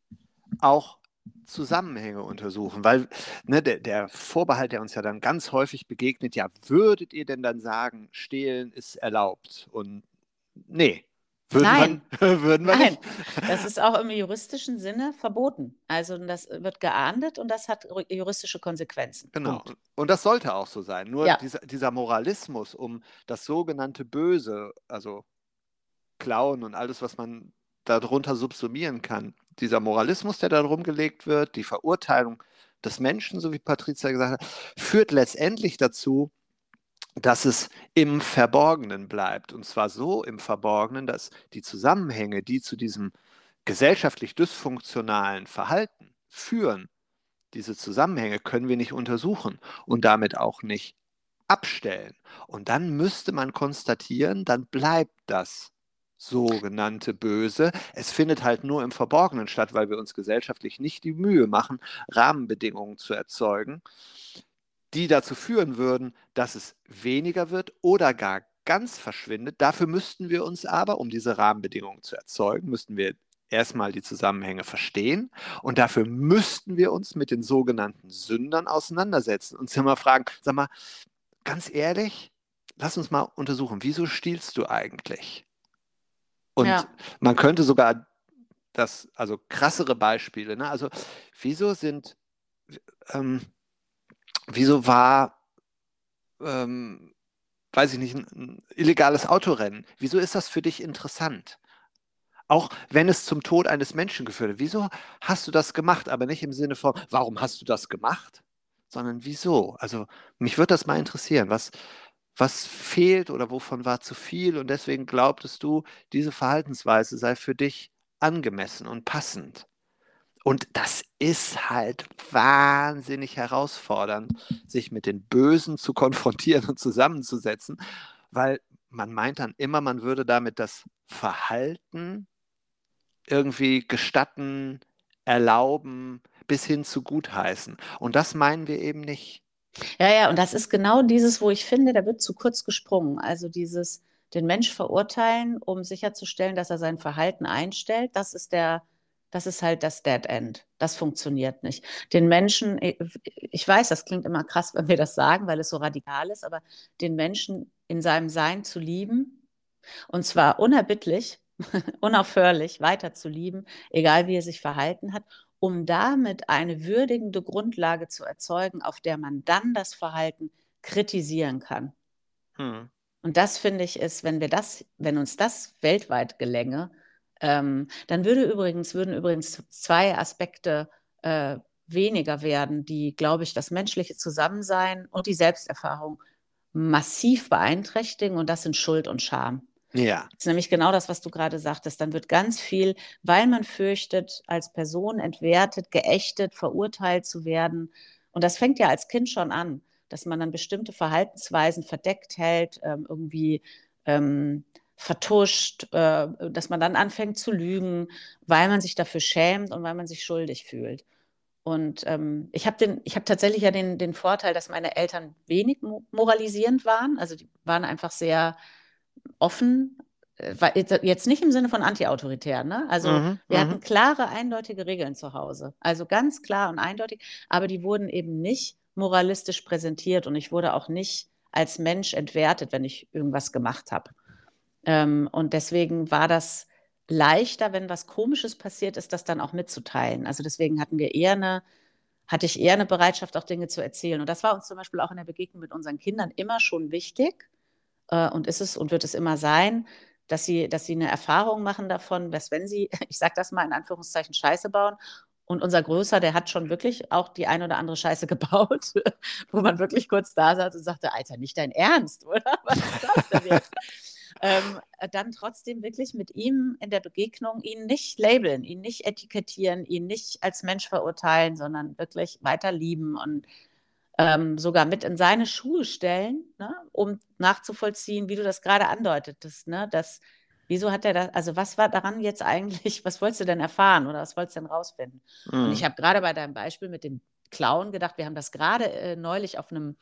auch Zusammenhänge untersuchen, weil ne, der, der, Vorbehalt, der uns ja dann ganz häufig begegnet, ja, würdet ihr denn dann sagen, stehlen ist erlaubt? Und nee, würden Nein. Wir, würden wir Nein. nicht. Das ist auch im juristischen Sinne verboten. Also das wird geahndet und das hat juristische Konsequenzen. Genau. Punkt. Und das sollte auch so sein. Nur Ja. dieser, dieser Moralismus um das sogenannte Böse, also Klauen und alles, was man darunter subsumieren kann, dieser Moralismus, der da drum gelegt wird, die Verurteilung des Menschen, so wie Patricia gesagt hat, führt letztendlich dazu, dass es im Verborgenen bleibt. Und zwar so im Verborgenen, dass die Zusammenhänge, die zu diesem gesellschaftlich dysfunktionalen Verhalten führen, diese Zusammenhänge können wir nicht untersuchen und damit auch nicht abstellen. Und dann müsste man konstatieren, dann bleibt das sogenannte Böse. Es findet halt nur im Verborgenen statt, weil wir uns gesellschaftlich nicht die Mühe machen, Rahmenbedingungen zu erzeugen, die dazu führen würden, dass es weniger wird oder gar ganz verschwindet. Dafür müssten wir uns aber, um diese Rahmenbedingungen zu erzeugen, müssten wir erstmal die Zusammenhänge verstehen und dafür müssten wir uns mit den sogenannten Sündern auseinandersetzen und immer fragen, sag mal, ganz ehrlich, lass uns mal untersuchen, wieso stiehlst du eigentlich? Und Ja. man könnte sogar das, also krassere Beispiele, ne? Also wieso sind, ähm, wieso war, ähm, weiß ich nicht, ein, illegales Autorennen, wieso ist das für dich interessant? Auch wenn es zum Tod eines Menschen geführt hat, wieso hast du das gemacht? Aber nicht im Sinne von, warum hast du das gemacht? Sondern wieso? Also mich würde das mal interessieren, was, was fehlt oder wovon war zu viel und deswegen glaubtest du, diese Verhaltensweise sei für dich angemessen und passend. Und das ist halt wahnsinnig herausfordernd, sich mit den Bösen zu konfrontieren und zusammenzusetzen, weil man meint dann immer, man würde damit das Verhalten irgendwie gestatten, erlauben, bis hin zu gutheißen. Und das meinen wir eben nicht. Ja, ja, und das ist genau dieses, wo ich finde, da wird zu kurz gesprungen. Also dieses, den Mensch verurteilen, um sicherzustellen, dass er sein Verhalten einstellt, das ist der, das ist halt das Dead End. Das funktioniert nicht. Den Menschen, ich weiß, das klingt immer krass, wenn wir das sagen, weil es so radikal ist, aber den Menschen in seinem Sein zu lieben, und zwar unerbittlich, unaufhörlich weiter zu lieben, egal wie er sich verhalten hat, um damit eine würdigende Grundlage zu erzeugen, auf der man dann das Verhalten kritisieren kann. Hm. Und das finde ich ist, wenn wir das, wenn uns das weltweit gelänge, ähm, dann würde übrigens, würden übrigens zwei Aspekte äh, weniger werden, die, glaube ich, das menschliche Zusammensein und die Selbsterfahrung massiv beeinträchtigen. Und das sind Schuld und Scham. Ja. Das ist nämlich genau das, was du gerade sagtest. Dann wird ganz viel, weil man fürchtet, als Person entwertet, geächtet, verurteilt zu werden. Und das fängt ja als Kind schon an, dass man dann bestimmte Verhaltensweisen verdeckt hält, ähm, irgendwie ähm, vertuscht, äh, dass man dann anfängt zu lügen, weil man sich dafür schämt und weil man sich schuldig fühlt. Und ähm, ich habe hab tatsächlich ja den, den Vorteil, dass meine Eltern wenig moralisierend waren. Also die waren einfach sehr offen, äh, jetzt nicht im Sinne von antiautoritär, ne? Also mhm, wir hatten mhm. klare, eindeutige Regeln zu Hause. Also ganz klar und eindeutig, aber die wurden eben nicht moralistisch präsentiert und ich wurde auch nicht als Mensch entwertet, wenn ich irgendwas gemacht habe. Ähm, und deswegen war das leichter, wenn was Komisches passiert ist, das dann auch mitzuteilen. Also deswegen hatten wir eher eine, hatte ich eher eine Bereitschaft, auch Dinge zu erzählen. Und das war uns zum Beispiel auch in der Begegnung mit unseren Kindern immer schon wichtig äh, und ist es und wird es immer sein, dass sie, dass sie eine Erfahrung machen davon, dass wenn sie, ich sage das mal in Anführungszeichen, Scheiße bauen und unser Größer, der hat schon wirklich auch die ein oder andere Scheiße gebaut, wo man wirklich kurz da saß und sagte, Alter, nicht dein Ernst, oder? Was ist das denn jetzt? Ähm, dann trotzdem wirklich mit ihm in der Begegnung ihn nicht labeln, ihn nicht etikettieren, ihn nicht als Mensch verurteilen, sondern wirklich weiter lieben und ähm, sogar mit in seine Schuhe stellen, ne, um nachzuvollziehen, wie du das gerade andeutetest, ne, dass wieso hat er das, also was war daran jetzt eigentlich, was wolltest du denn erfahren oder was wolltest du denn rausfinden? Mhm. Und ich habe gerade bei deinem Beispiel mit dem Clown gedacht, wir haben das gerade äh, neulich auf einem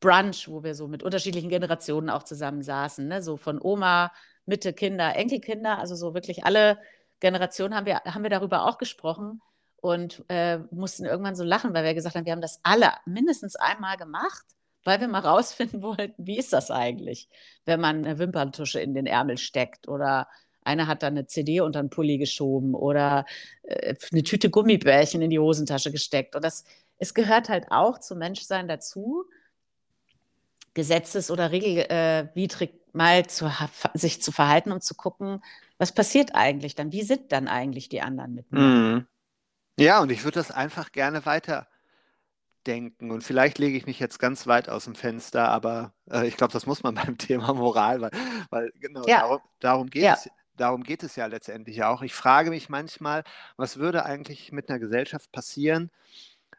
Brunch, wo wir so mit unterschiedlichen Generationen auch zusammen saßen, ne? so von Oma, Mitte, Kinder, Enkelkinder, also so wirklich alle Generationen haben wir, haben wir darüber auch gesprochen und äh, mussten irgendwann so lachen, weil wir gesagt haben, wir haben das alle mindestens einmal gemacht, weil wir mal rausfinden wollten, wie ist das eigentlich, wenn man eine Wimperntusche in den Ärmel steckt oder einer hat dann eine CD unter den Pulli geschoben oder äh, eine Tüte Gummibärchen in die Hosentasche gesteckt. Und das, es gehört halt auch zum Menschsein dazu, gesetzes- oder regelwidrig mal zu, sich zu verhalten, um zu gucken, was passiert eigentlich dann? Wie sind dann eigentlich die anderen mit mir? Mhm. Ja, und ich würde das einfach gerne weiter denken. Und vielleicht lege ich mich jetzt ganz weit aus dem Fenster, aber äh, ich glaube, das muss man beim Thema Moral, weil, weil genau ja. darum, darum, geht ja. es, darum geht es ja letztendlich auch. Ich frage mich manchmal, was würde eigentlich mit einer Gesellschaft passieren,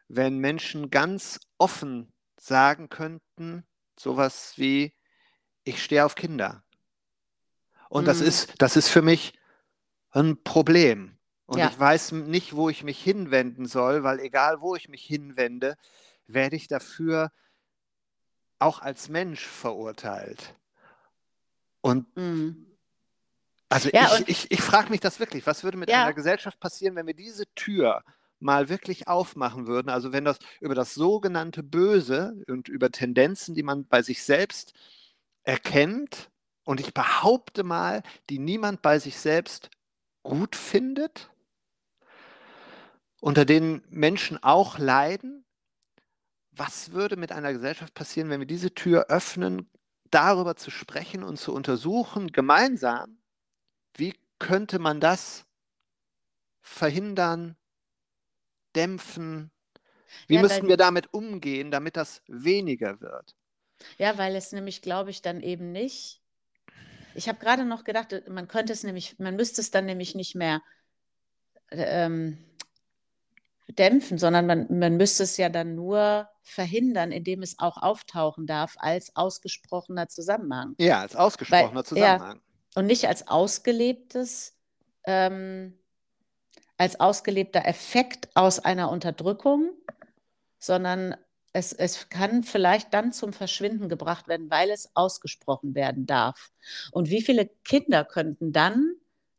wenn Menschen ganz offen sagen könnten, sowas wie, ich stehe auf Kinder. Und mhm. das, ist, das ist für mich ein Problem. Und ja. ich weiß nicht, wo ich mich hinwenden soll, weil egal, wo ich mich hinwende, werde ich dafür auch als Mensch verurteilt. Und mhm. also ja, ich, ich, ich frage mich das wirklich, was würde mit ja. einer Gesellschaft passieren, wenn wir diese Tür mal wirklich aufmachen würden, also wenn das über das sogenannte Böse und über Tendenzen, die man bei sich selbst erkennt, und ich behaupte mal, die niemand bei sich selbst gut findet, unter denen Menschen auch leiden, was würde mit einer Gesellschaft passieren, wenn wir diese Tür öffnen, darüber zu sprechen und zu untersuchen, gemeinsam, wie könnte man das verhindern, dämpfen? Wie ja, müssten wir damit umgehen, damit das weniger wird? Ja, weil es nämlich, glaube ich, dann eben nicht. Ich habe gerade noch gedacht, man könnte es nämlich, man müsste es dann nämlich nicht mehr ähm, dämpfen, sondern man, man müsste es ja dann nur verhindern, indem es auch auftauchen darf als ausgesprochener Zusammenhang. Ja, als ausgesprochener Weil, Zusammenhang. Ja, und nicht als ausgelebtes, ähm, als ausgelebter Effekt aus einer Unterdrückung, sondern es, es kann vielleicht dann zum Verschwinden gebracht werden, weil es ausgesprochen werden darf. Und wie viele Kinder könnten dann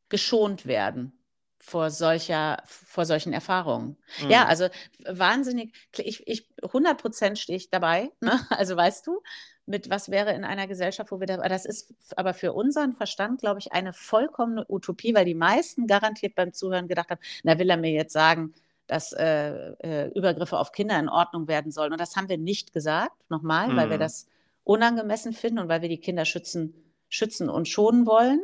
geschont werden? Vor solcher, vor solchen Erfahrungen. Mhm. Ja, also wahnsinnig, ich, ich 100 Prozent stehe ich dabei. Ne? Also weißt du, mit was wäre in einer Gesellschaft, wo wir da, das ist aber für unseren Verstand, glaube ich, eine vollkommene Utopie, weil die meisten garantiert beim Zuhören gedacht haben, na will er mir jetzt sagen, dass äh, äh, Übergriffe auf Kinder in Ordnung werden sollen. Und das haben wir nicht gesagt, nochmal, mhm. weil wir mhm. das unangemessen finden und weil wir die Kinder schützen, schützen und schonen wollen.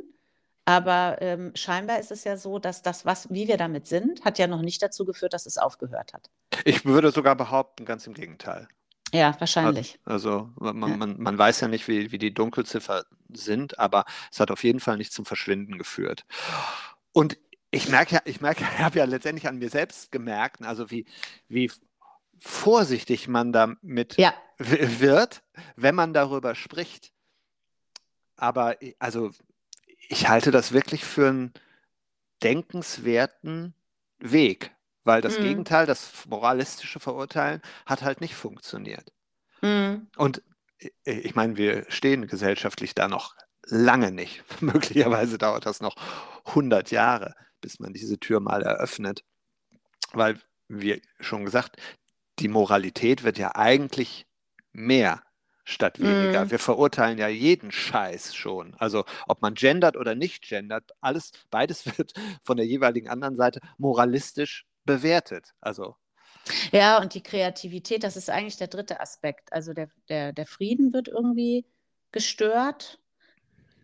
Aber ähm, scheinbar ist es ja so, dass das, was, wie wir damit sind, hat ja noch nicht dazu geführt, dass es aufgehört hat. Ich würde sogar behaupten, ganz im Gegenteil. Ja, wahrscheinlich. Also man, ja. man, man weiß ja nicht, wie, wie die Dunkelziffer sind, aber es hat auf jeden Fall nicht zum Verschwinden geführt. Und ich merke ja, ich merke, ich habe ja letztendlich an mir selbst gemerkt, also wie, wie vorsichtig man damit ja. wird, wenn man darüber spricht. Aber also ich halte das wirklich für einen denkenswerten Weg, weil das mhm. Gegenteil, das moralistische Verurteilen, hat halt nicht funktioniert. Mhm. Und ich meine, wir stehen gesellschaftlich da noch lange nicht. Möglicherweise dauert das noch 100 Jahre, bis man diese Tür mal eröffnet. Weil, wie schon gesagt, die Moralität wird ja eigentlich mehr statt weniger. Mm. Wir verurteilen ja jeden Scheiß schon. Also ob man gendert oder nicht gendert, alles, beides wird von der jeweiligen anderen Seite moralistisch bewertet. Also ja, und die Kreativität, das ist eigentlich der dritte Aspekt. Also der, der, der Frieden wird irgendwie gestört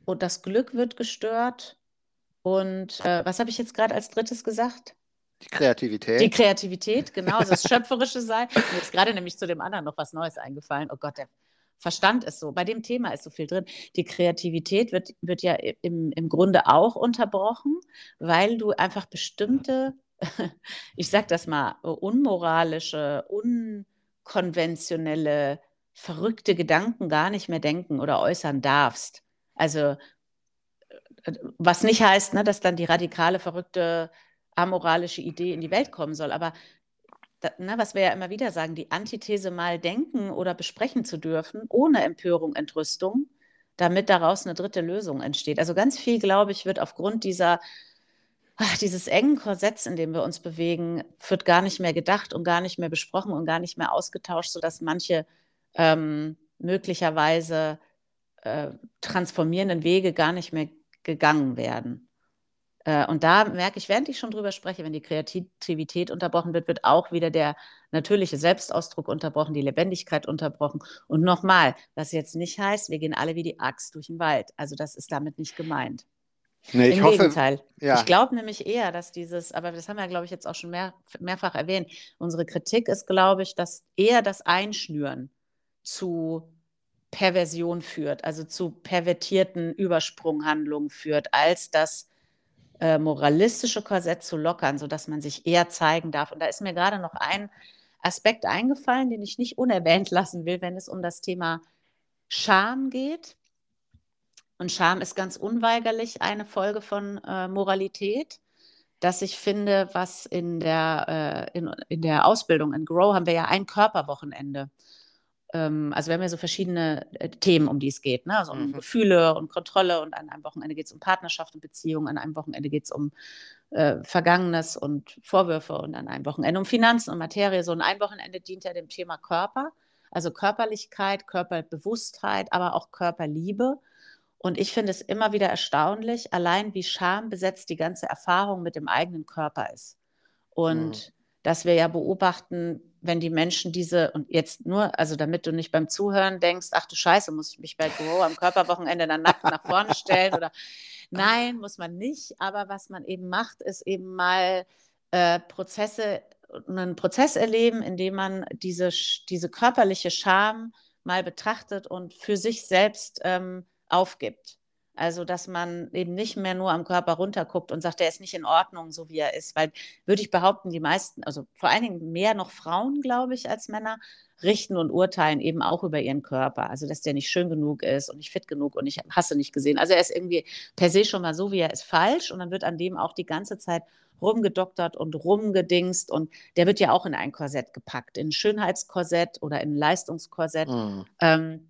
und das Glück wird gestört. Und äh, was habe ich jetzt gerade als drittes gesagt? Die Kreativität. Die Kreativität, genau, also das schöpferische Sein. Mir ist gerade nämlich zu dem anderen noch was Neues eingefallen. Oh Gott, der Verstand ist so. Bei dem Thema ist so viel drin. Die Kreativität wird, wird ja im, im Grunde auch unterbrochen, weil du einfach bestimmte, ich sag das mal, unmoralische, unkonventionelle, verrückte Gedanken gar nicht mehr denken oder äußern darfst. Also, was nicht heißt, ne, dass dann die radikale, verrückte, amoralische Idee in die Welt kommen soll, aber ne, was wir ja immer wieder sagen, die Antithese mal denken oder besprechen zu dürfen, ohne Empörung, Entrüstung, damit daraus eine dritte Lösung entsteht. Also ganz viel, glaube ich, wird aufgrund dieser, ach, dieses engen Korsetts, in dem wir uns bewegen, wird gar nicht mehr gedacht und gar nicht mehr besprochen und gar nicht mehr ausgetauscht, sodass manche ähm, möglicherweise äh, transformierenden Wege gar nicht mehr gegangen werden. Äh, und da merke ich, während ich schon drüber spreche, wenn die Kreativität unterbrochen wird, wird auch wieder der natürliche Selbstausdruck unterbrochen, die Lebendigkeit unterbrochen. Und nochmal, was jetzt nicht heißt, wir gehen alle wie die Axt durch den Wald. Also das ist damit nicht gemeint. Nee, ich Im hoffe, Gegenteil. Ja. Ich glaube nämlich eher, dass dieses, aber das haben wir, glaube ich, jetzt auch schon mehr, mehrfach erwähnt, unsere Kritik ist, glaube ich, dass eher das Einschnüren zu Perversion führt, also zu pervertierten Übersprunghandlungen führt, als das äh, moralistische Korsett zu lockern, sodass man sich eher zeigen darf. Und da ist mir gerade noch ein Aspekt eingefallen, den ich nicht unerwähnt lassen will, wenn es um das Thema Scham geht. Und Scham ist ganz unweigerlich eine Folge von äh, Moralität, dass ich finde, was in der, äh, in, in der Ausbildung in Grow haben wir ja ein Körperwochenende ähm, also wir haben ja so verschiedene äh, Themen, um die es geht. Ne? Also um mhm. Gefühle und Kontrolle und an einem Wochenende geht es um Partnerschaft und Beziehung, an einem Wochenende geht es um äh, Vergangenes und Vorwürfe und an einem Wochenende um Finanzen und Materie. So ein Wochenende dient ja dem Thema Körper, also Körperlichkeit, Körperbewusstheit, aber auch Körperliebe. Und ich finde es immer wieder erstaunlich, allein wie schambesetzt die ganze Erfahrung mit dem eigenen Körper ist. Und mhm. Dass wir ja beobachten, wenn die Menschen diese, und jetzt nur, also damit du nicht beim Zuhören denkst, ach du Scheiße, muss ich mich bei Büro am Körperwochenende dann nackt nach vorne stellen oder nein, muss man nicht. Aber was man eben macht, ist eben mal äh, Prozesse, einen Prozess erleben, in dem man diese, diese körperliche Scham mal betrachtet und für sich selbst ähm, aufgibt. Also, dass man eben nicht mehr nur am Körper runterguckt und sagt, der ist nicht in Ordnung, so wie er ist. Weil, würde ich behaupten, die meisten, also vor allen Dingen mehr noch Frauen, glaube ich, als Männer, richten und urteilen eben auch über ihren Körper. Also, dass der nicht schön genug ist und nicht fit genug und ich hasse nicht gesehen. Also, er ist irgendwie per se schon mal so, wie er ist, falsch. Und dann wird an dem auch die ganze Zeit rumgedoktert und rumgedingst. Und der wird ja auch in ein Korsett gepackt, in ein Schönheitskorsett oder in ein Leistungskorsett. Mhm. Ähm,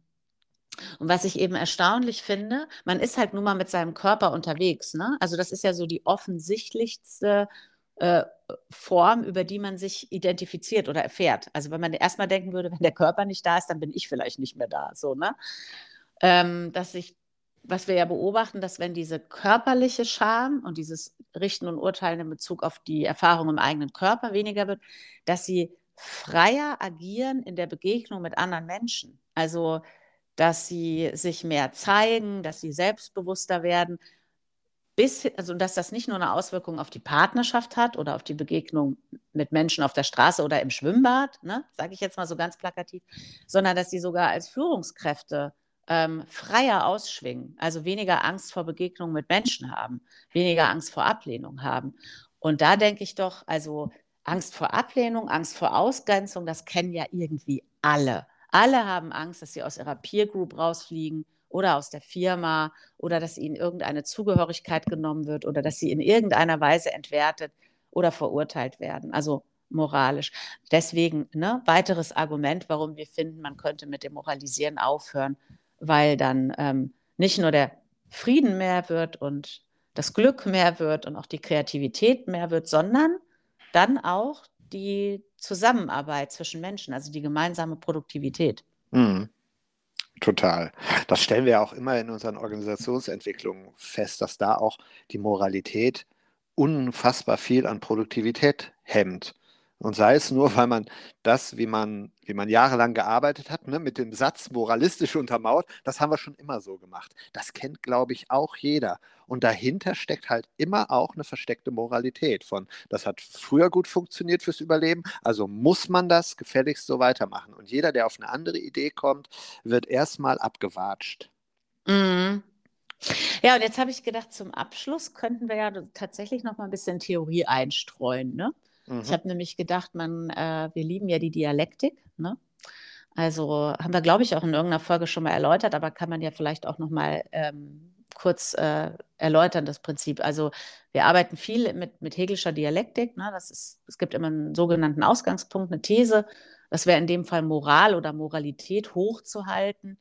und was ich eben erstaunlich finde, man ist halt nun mal mit seinem Körper unterwegs. Ne? Also das ist ja so die offensichtlichste äh, Form, über die man sich identifiziert oder erfährt. Also wenn man erstmal denken würde, wenn der Körper nicht da ist, dann bin ich vielleicht nicht mehr da. So, ne? Ähm, dass ich, was wir ja beobachten, dass wenn diese körperliche Scham und dieses Richten und Urteilen in Bezug auf die Erfahrung im eigenen Körper weniger wird, dass sie freier agieren in der Begegnung mit anderen Menschen. Also dass sie sich mehr zeigen, dass sie selbstbewusster werden, bis, also dass das nicht nur eine Auswirkung auf die Partnerschaft hat oder auf die Begegnung mit Menschen auf der Straße oder im Schwimmbad, ne, sage ich jetzt mal so ganz plakativ, sondern dass sie sogar als Führungskräfte ähm, freier ausschwingen, also weniger Angst vor Begegnungen mit Menschen haben, weniger Angst vor Ablehnung haben. Und da denke ich doch, also Angst vor Ablehnung, Angst vor Ausgrenzung, das kennen ja irgendwie alle. Alle haben Angst, dass sie aus ihrer Peer Group rausfliegen oder aus der Firma oder dass ihnen irgendeine Zugehörigkeit genommen wird oder dass sie in irgendeiner Weise entwertet oder verurteilt werden. Also moralisch. Deswegen ne, weiteres Argument, warum wir finden, man könnte mit dem Moralisieren aufhören, weil dann ähm, nicht nur der Frieden mehr wird und das Glück mehr wird und auch die Kreativität mehr wird, sondern dann auch die Zusammenarbeit zwischen Menschen, also die gemeinsame Produktivität. Mhm. Total. Das stellen wir auch immer in unseren Organisationsentwicklungen fest, dass da auch die Moralität unfassbar viel an Produktivität hemmt. Und sei es nur, weil man das, wie man, wie man jahrelang gearbeitet hat, ne, mit dem Satz moralistisch untermauert, das haben wir schon immer so gemacht. Das kennt, glaube ich, auch jeder. Und dahinter steckt halt immer auch eine versteckte Moralität von, das hat früher gut funktioniert fürs Überleben, also muss man das gefälligst so weitermachen. Und jeder, der auf eine andere Idee kommt, wird erstmal abgewatscht. Mhm. Ja, und jetzt habe ich gedacht, zum Abschluss könnten wir ja tatsächlich noch mal ein bisschen Theorie einstreuen. Ne? Mhm. Ich habe nämlich gedacht, man, äh, wir lieben ja die Dialektik. Ne? Also haben wir, glaube ich, auch in irgendeiner Folge schon mal erläutert, aber kann man ja vielleicht auch noch mal ähm, kurz äh, erläutern, das Prinzip. Also wir arbeiten viel mit, mit Hegelscher Dialektik. Ne? Das ist, es gibt immer einen sogenannten Ausgangspunkt, eine These. Das wäre in dem Fall Moral oder Moralität hochzuhalten.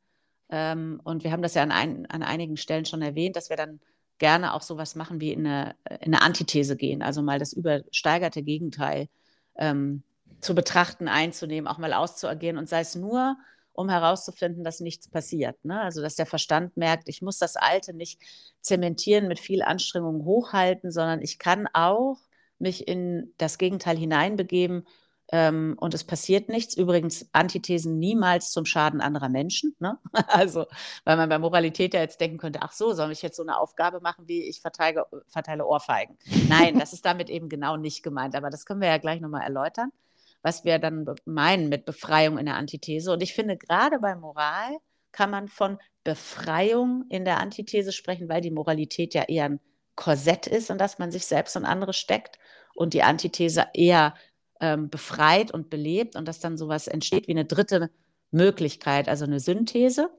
Ähm, und wir haben das ja an, ein, an einigen Stellen schon erwähnt, dass wir dann gerne auch sowas machen wie in eine, in eine Antithese gehen, also mal das übersteigerte Gegenteil ähm, zu betrachten, einzunehmen, auch mal auszuagieren und sei es nur, um herauszufinden, dass nichts passiert. Ne? Also dass der Verstand merkt, ich muss das Alte nicht zementieren, mit viel Anstrengung hochhalten, sondern ich kann auch mich in das Gegenteil hineinbegeben ähm, und es passiert nichts. Übrigens, Antithesen niemals zum Schaden anderer Menschen. Ne? Also, weil man bei Moralität ja jetzt denken könnte, ach so, soll ich jetzt so eine Aufgabe machen, wie ich verteile, verteile Ohrfeigen? Nein, das ist damit eben genau nicht gemeint. Aber das können wir ja gleich nochmal erläutern, was wir dann meinen mit Befreiung in der Antithese. Und ich finde, gerade bei Moral kann man von Befreiung in der Antithese sprechen, weil die Moralität ja eher ein Korsett ist, in das man sich selbst und andere steckt und die Antithese eher ähm, befreit und belebt und dass dann sowas entsteht wie eine dritte Möglichkeit, also eine Synthese,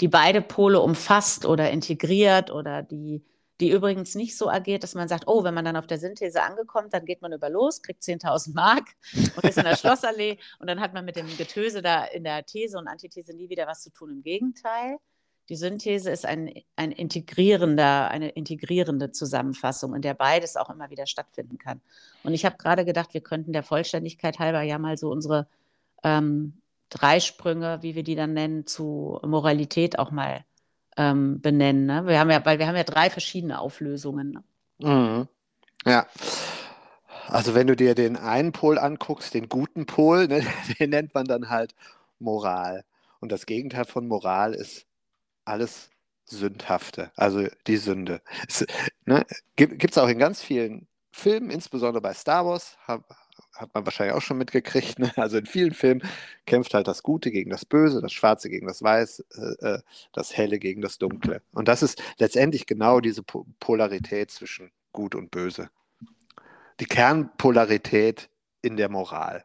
die beide Pole umfasst oder integriert oder die, die übrigens nicht so agiert, dass man sagt, oh, wenn man dann auf der Synthese angekommt, dann geht man über los, kriegt 10.000 Mark und ist in der Schlossallee und dann hat man mit dem Getöse da in der These und Antithese nie wieder was zu tun. Im Gegenteil, die Synthese ist ein, ein integrierender, eine integrierende Zusammenfassung, in der beides auch immer wieder stattfinden kann. Und ich habe gerade gedacht, wir könnten der Vollständigkeit halber ja mal so unsere ähm, drei Sprünge, wie wir die dann nennen, zu Moralität auch mal ähm, benennen. Ne? Wir haben ja, weil wir haben ja drei verschiedene Auflösungen. Ne? Mhm. Ja. Also wenn du dir den einen Pol anguckst, den guten Pol, ne, den nennt man dann halt Moral. Und das Gegenteil von Moral ist alles Sündhafte, also die Sünde. Ne, gibt es auch in ganz vielen Filmen, insbesondere bei Star Wars, hab, hat man wahrscheinlich auch schon mitgekriegt. Ne? Also in vielen Filmen kämpft halt das Gute gegen das Böse, das Schwarze gegen das Weiß, äh, äh das Helle gegen das Dunkle. Und das ist letztendlich genau diese po Polarität zwischen Gut und Böse. Die Kernpolarität in der Moral.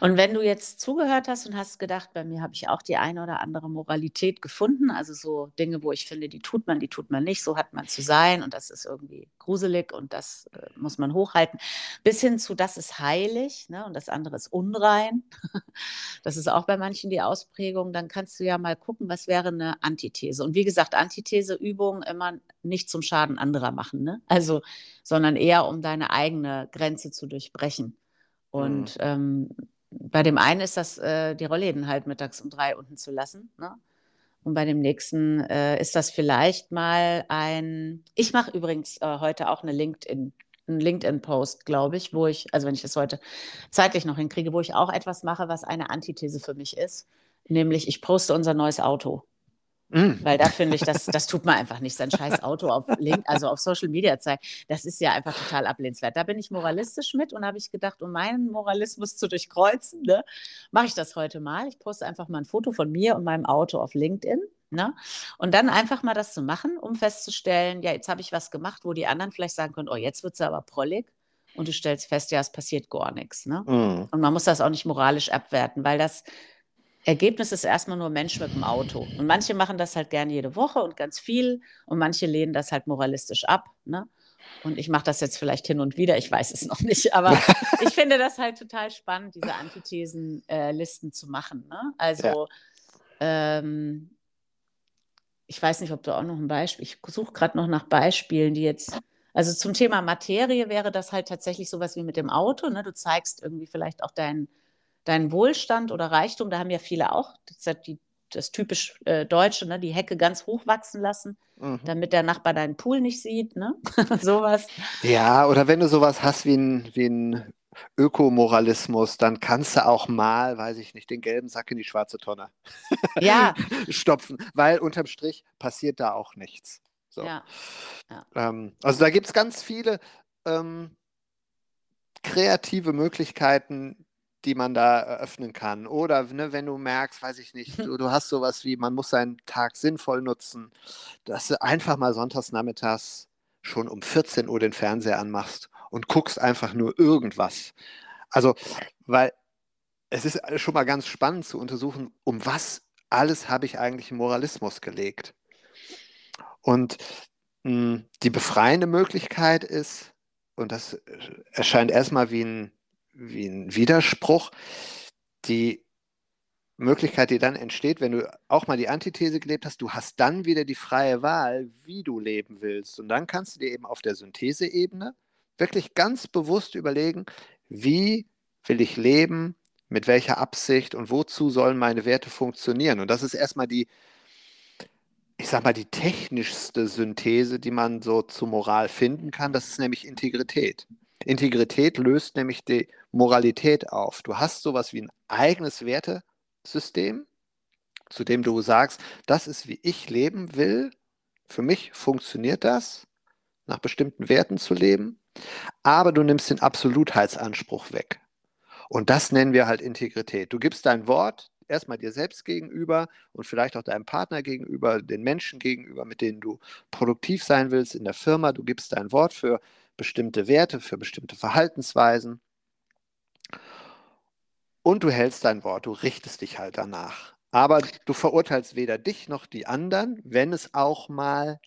Und wenn du jetzt zugehört hast und hast gedacht, bei mir habe ich auch die eine oder andere Moralität gefunden, also so Dinge, wo ich finde, die tut man, die tut man nicht, so hat man zu sein und das ist irgendwie gruselig und das äh, muss man hochhalten, bis hin zu, das ist heilig ne, und das andere ist unrein. das ist auch bei manchen die Ausprägung. Dann kannst du ja mal gucken, was wäre eine Antithese. Und wie gesagt, Antitheseübungen immer nicht zum Schaden anderer machen, ne? also, sondern eher um deine eigene Grenze zu durchbrechen. Und mhm. ähm, bei dem einen ist das, äh, die Rollläden halt mittags um drei unten zu lassen. Ne? Und bei dem nächsten äh, ist das vielleicht mal ein. Ich mache übrigens äh, heute auch eine LinkedIn, einen LinkedIn-Post, glaube ich, wo ich, also wenn ich das heute zeitlich noch hinkriege, wo ich auch etwas mache, was eine Antithese für mich ist. Nämlich, ich poste unser neues Auto. Mm. Weil da finde ich, das, das tut man einfach nicht, sein scheiß Auto auf Link, also auf Social Media zeigen. Das ist ja einfach total ablehnenswert. Da bin ich moralistisch mit und habe ich gedacht, um meinen Moralismus zu durchkreuzen, ne, mache ich das heute mal. Ich poste einfach mal ein Foto von mir und meinem Auto auf LinkedIn. Ne? Und dann einfach mal das zu machen, um festzustellen, ja, jetzt habe ich was gemacht, wo die anderen vielleicht sagen können, oh, jetzt wird es aber prollig. Und du stellst fest, ja, es passiert gar nichts. Ne? Mm. Und man muss das auch nicht moralisch abwerten, weil das Ergebnis ist erstmal nur Mensch mit dem Auto. Und manche machen das halt gerne jede Woche und ganz viel und manche lehnen das halt moralistisch ab. Ne? Und ich mache das jetzt vielleicht hin und wieder, ich weiß es noch nicht, aber ich finde das halt total spannend, diese Antithesenlisten äh, zu machen. Ne? Also, ja. ähm, ich weiß nicht, ob du auch noch ein Beispiel, ich suche gerade noch nach Beispielen, die jetzt, also zum Thema Materie wäre das halt tatsächlich sowas wie mit dem Auto. Ne? Du zeigst irgendwie vielleicht auch deinen deinen Wohlstand oder Reichtum, da haben ja viele auch, das ist ja die, das typisch äh, Deutsche, ne, die Hecke ganz hoch wachsen lassen, mhm. damit der Nachbar deinen Pool nicht sieht, ne? sowas. Ja, oder wenn du sowas hast wie ein, wie ein Ökomoralismus, dann kannst du auch mal, weiß ich nicht, den gelben Sack in die schwarze Tonne ja. stopfen, weil unterm Strich passiert da auch nichts. So. Ja. Ja. Ähm, also da gibt es ganz viele ähm, kreative Möglichkeiten, die man da eröffnen kann. Oder ne, wenn du merkst, weiß ich nicht, du, du, hast sowas wie, man muss seinen Tag sinnvoll nutzen, dass du einfach mal sonntags nachmittags schon um 14 Uhr den Fernseher anmachst und guckst einfach nur irgendwas. Also, weil es ist schon mal ganz spannend zu untersuchen, um was alles habe ich eigentlich im Moralismus gelegt. Und mh, hm, die befreiende Möglichkeit ist, und das erscheint erstmal wie ein wie ein Widerspruch. Die Möglichkeit, die dann entsteht, wenn du auch mal die Antithese gelebt hast, du hast dann wieder die freie Wahl, wie du leben willst. Und dann kannst du dir eben auf der Syntheseebene wirklich ganz bewusst überlegen, wie will ich leben, mit welcher Absicht und wozu sollen meine Werte funktionieren. Und das ist erstmal die, ich sag mal, die technischste Synthese, die man so zu Moral finden kann. Das ist nämlich Integrität. Integrität löst nämlich die Moralität auf. Du hast sowas wie ein eigenes Wertesystem, zu dem du sagst, das ist, wie ich leben will. Für mich funktioniert das, nach bestimmten Werten zu leben, aber du nimmst den Absolutheitsanspruch weg. Und das nennen wir halt Integrität. Du gibst dein Wort erstmal dir selbst gegenüber und vielleicht auch deinem Partner gegenüber, den Menschen gegenüber, mit denen du produktiv sein willst in der Firma. Du gibst dein Wort für bestimmte Werte, für bestimmte Verhaltensweisen. Und du hältst dein Wort, du richtest dich halt danach. Aber du verurteilst weder dich noch die anderen, wenn es auch mal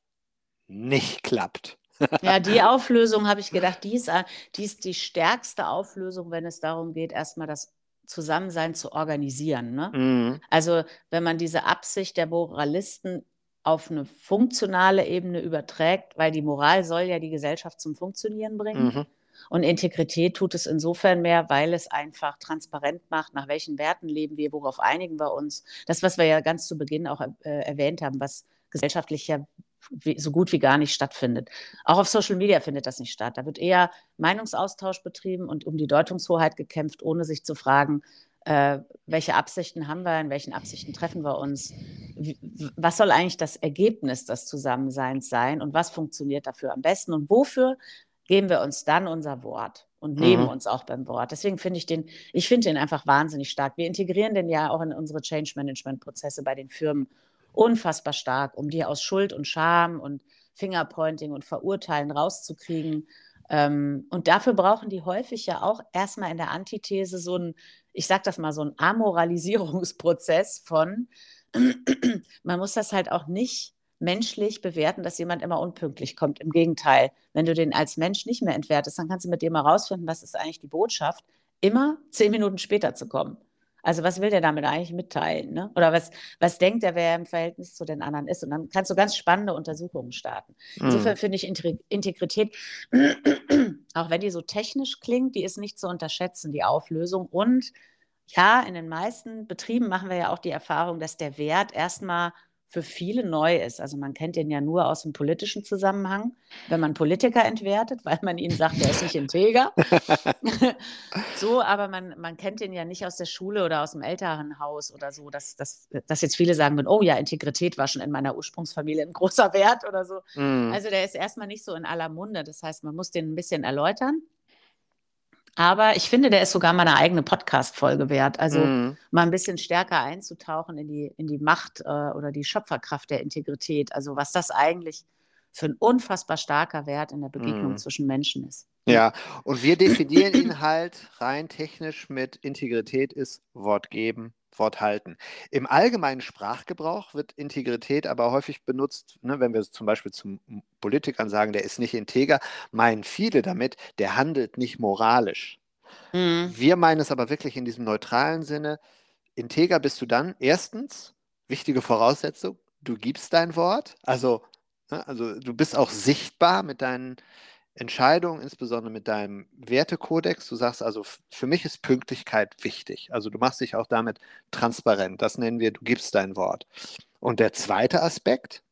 nicht klappt. Ja, die Auflösung habe ich gedacht, die ist, die ist die stärkste Auflösung, wenn es darum geht, erstmal das Zusammensein zu organisieren. Ne? Mhm. Also wenn man diese Absicht der Moralisten auf eine funktionale Ebene überträgt, weil die Moral soll ja die Gesellschaft zum Funktionieren bringen. Mhm. Und Integrität tut es insofern mehr, weil es einfach transparent macht, nach welchen Werten leben wir, worauf einigen wir uns. Das, was wir ja ganz zu Beginn auch äh, erwähnt haben, was gesellschaftlich ja so gut wie gar nicht stattfindet. Auch auf Social Media findet das nicht statt. Da wird eher Meinungsaustausch betrieben und um die Deutungshoheit gekämpft, ohne sich zu fragen, äh, welche Absichten haben wir, in welchen Absichten treffen wir uns, Wie, was soll eigentlich das Ergebnis des Zusammenseins sein und was funktioniert dafür am besten und wofür geben wir uns dann unser Wort. und nehmen mhm. uns auch beim Wort. Deswegen finde ich den, ich finde den einfach wahnsinnig stark. Wir integrieren den ja auch in unsere Change Management Prozesse bei den Firmen unfassbar stark, um die aus Schuld und Scham und Fingerpointing und Verurteilen rauszukriegen. Ähm, und dafür brauchen die häufig ja auch erstmal in der Antithese so ein, ich sage das mal, so ein Amoralisierungsprozess von, man muss das halt auch nicht menschlich bewerten, dass jemand immer unpünktlich kommt. Im Gegenteil, wenn du den als Mensch nicht mehr entwertest, dann kannst du mit dem mal rausfinden, was ist eigentlich die Botschaft, immer zehn Minuten später zu kommen. Also was will der damit eigentlich mitteilen? Ne? Oder was, was denkt er, wer im Verhältnis zu den anderen ist? Und dann kannst du ganz spannende Untersuchungen starten. Insofern mhm. finde ich Integrität, auch wenn die so technisch klingt, die ist nicht zu unterschätzen, die Auflösung. Und ja, in den meisten Betrieben machen wir ja auch die Erfahrung, dass der Wert erstmal für viele neu ist. Also man kennt den ja nur aus dem politischen Zusammenhang, wenn man Politiker entwertet, weil man ihnen sagt, der ist nicht integer. so, aber man, man kennt den ja nicht aus der Schule oder aus dem Elternhaus oder so, dass, dass, dass jetzt viele sagen würden, oh ja, Integrität war schon in meiner Ursprungsfamilie ein großer Wert oder so. Mm. Also der ist erstmal nicht so in aller Munde. Das heißt, man muss den ein bisschen erläutern. Aber ich finde, der ist sogar mal eine eigene Podcast-Folge wert. Also mm. mal ein bisschen stärker einzutauchen in die, in die Macht äh, oder die Schöpferkraft der Integrität. Also was das eigentlich für ein unfassbar starker Wert in der Begegnung mm. zwischen Menschen ist. Ja, und wir definieren ihn halt rein technisch mit Integrität ist Wort geben, Wort halten. Im allgemeinen Sprachgebrauch wird Integrität aber häufig benutzt, ne, wenn wir zum Beispiel zum Politikern sagen, der ist nicht integer, meinen viele damit, der handelt nicht moralisch. Mhm. Wir meinen es aber wirklich in diesem neutralen Sinne, integer bist du dann, erstens, wichtige Voraussetzung, du gibst dein Wort, also, ne, also du bist auch sichtbar mit deinen Entscheidung, insbesondere mit deinem Wertekodex. Du sagst also, für mich ist Pünktlichkeit wichtig. Also du machst dich auch damit transparent. Das nennen wir, du gibst dein Wort. Und der zweite Aspekt,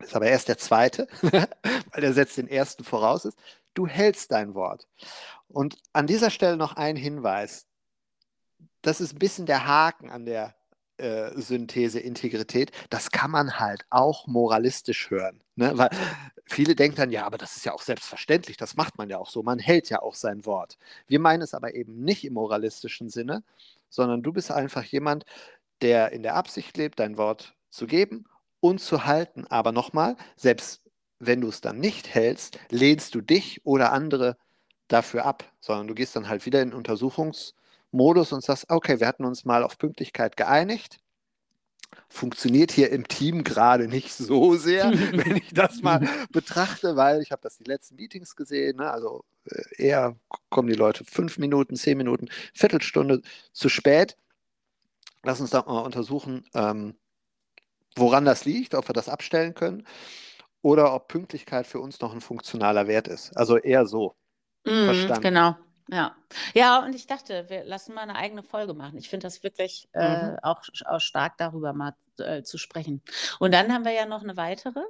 ist aber erst der zweite, weil der setzt den ersten voraus ist, du hältst dein Wort. Und an dieser Stelle noch ein Hinweis. Das ist ein bisschen der Haken an der äh, Synthese Integrität, das kann man halt auch moralistisch hören. Ne? Weil viele denken dann, ja, aber das ist ja auch selbstverständlich, das macht man ja auch so, man hält ja auch sein Wort. Wir meinen es aber eben nicht im moralistischen Sinne, sondern du bist einfach jemand, der in der Absicht lebt, dein Wort zu geben und zu halten. Aber nochmal, selbst wenn du es dann nicht hältst, lehnst du dich oder andere dafür ab, sondern du gehst dann halt wieder in Untersuchungs- Modus und sagst, okay, wir hatten uns mal auf Pünktlichkeit geeinigt. Funktioniert hier im Team gerade nicht so sehr, wenn ich das mal betrachte, weil ich habe das die letzten Meetings gesehen. Ne? Also äh, eher kommen die Leute fünf Minuten, zehn Minuten, Viertelstunde zu spät. Lass uns da mal untersuchen, ähm, woran das liegt, ob wir das abstellen können oder ob Pünktlichkeit für uns noch ein funktionaler Wert ist. Also eher so. Mm, Verstanden. Genau. Ja. Ja, und ich dachte, wir lassen mal eine eigene Folge machen. Ich finde das wirklich äh, mhm. auch, auch stark darüber mal äh, zu sprechen. Und dann haben wir ja noch eine weitere.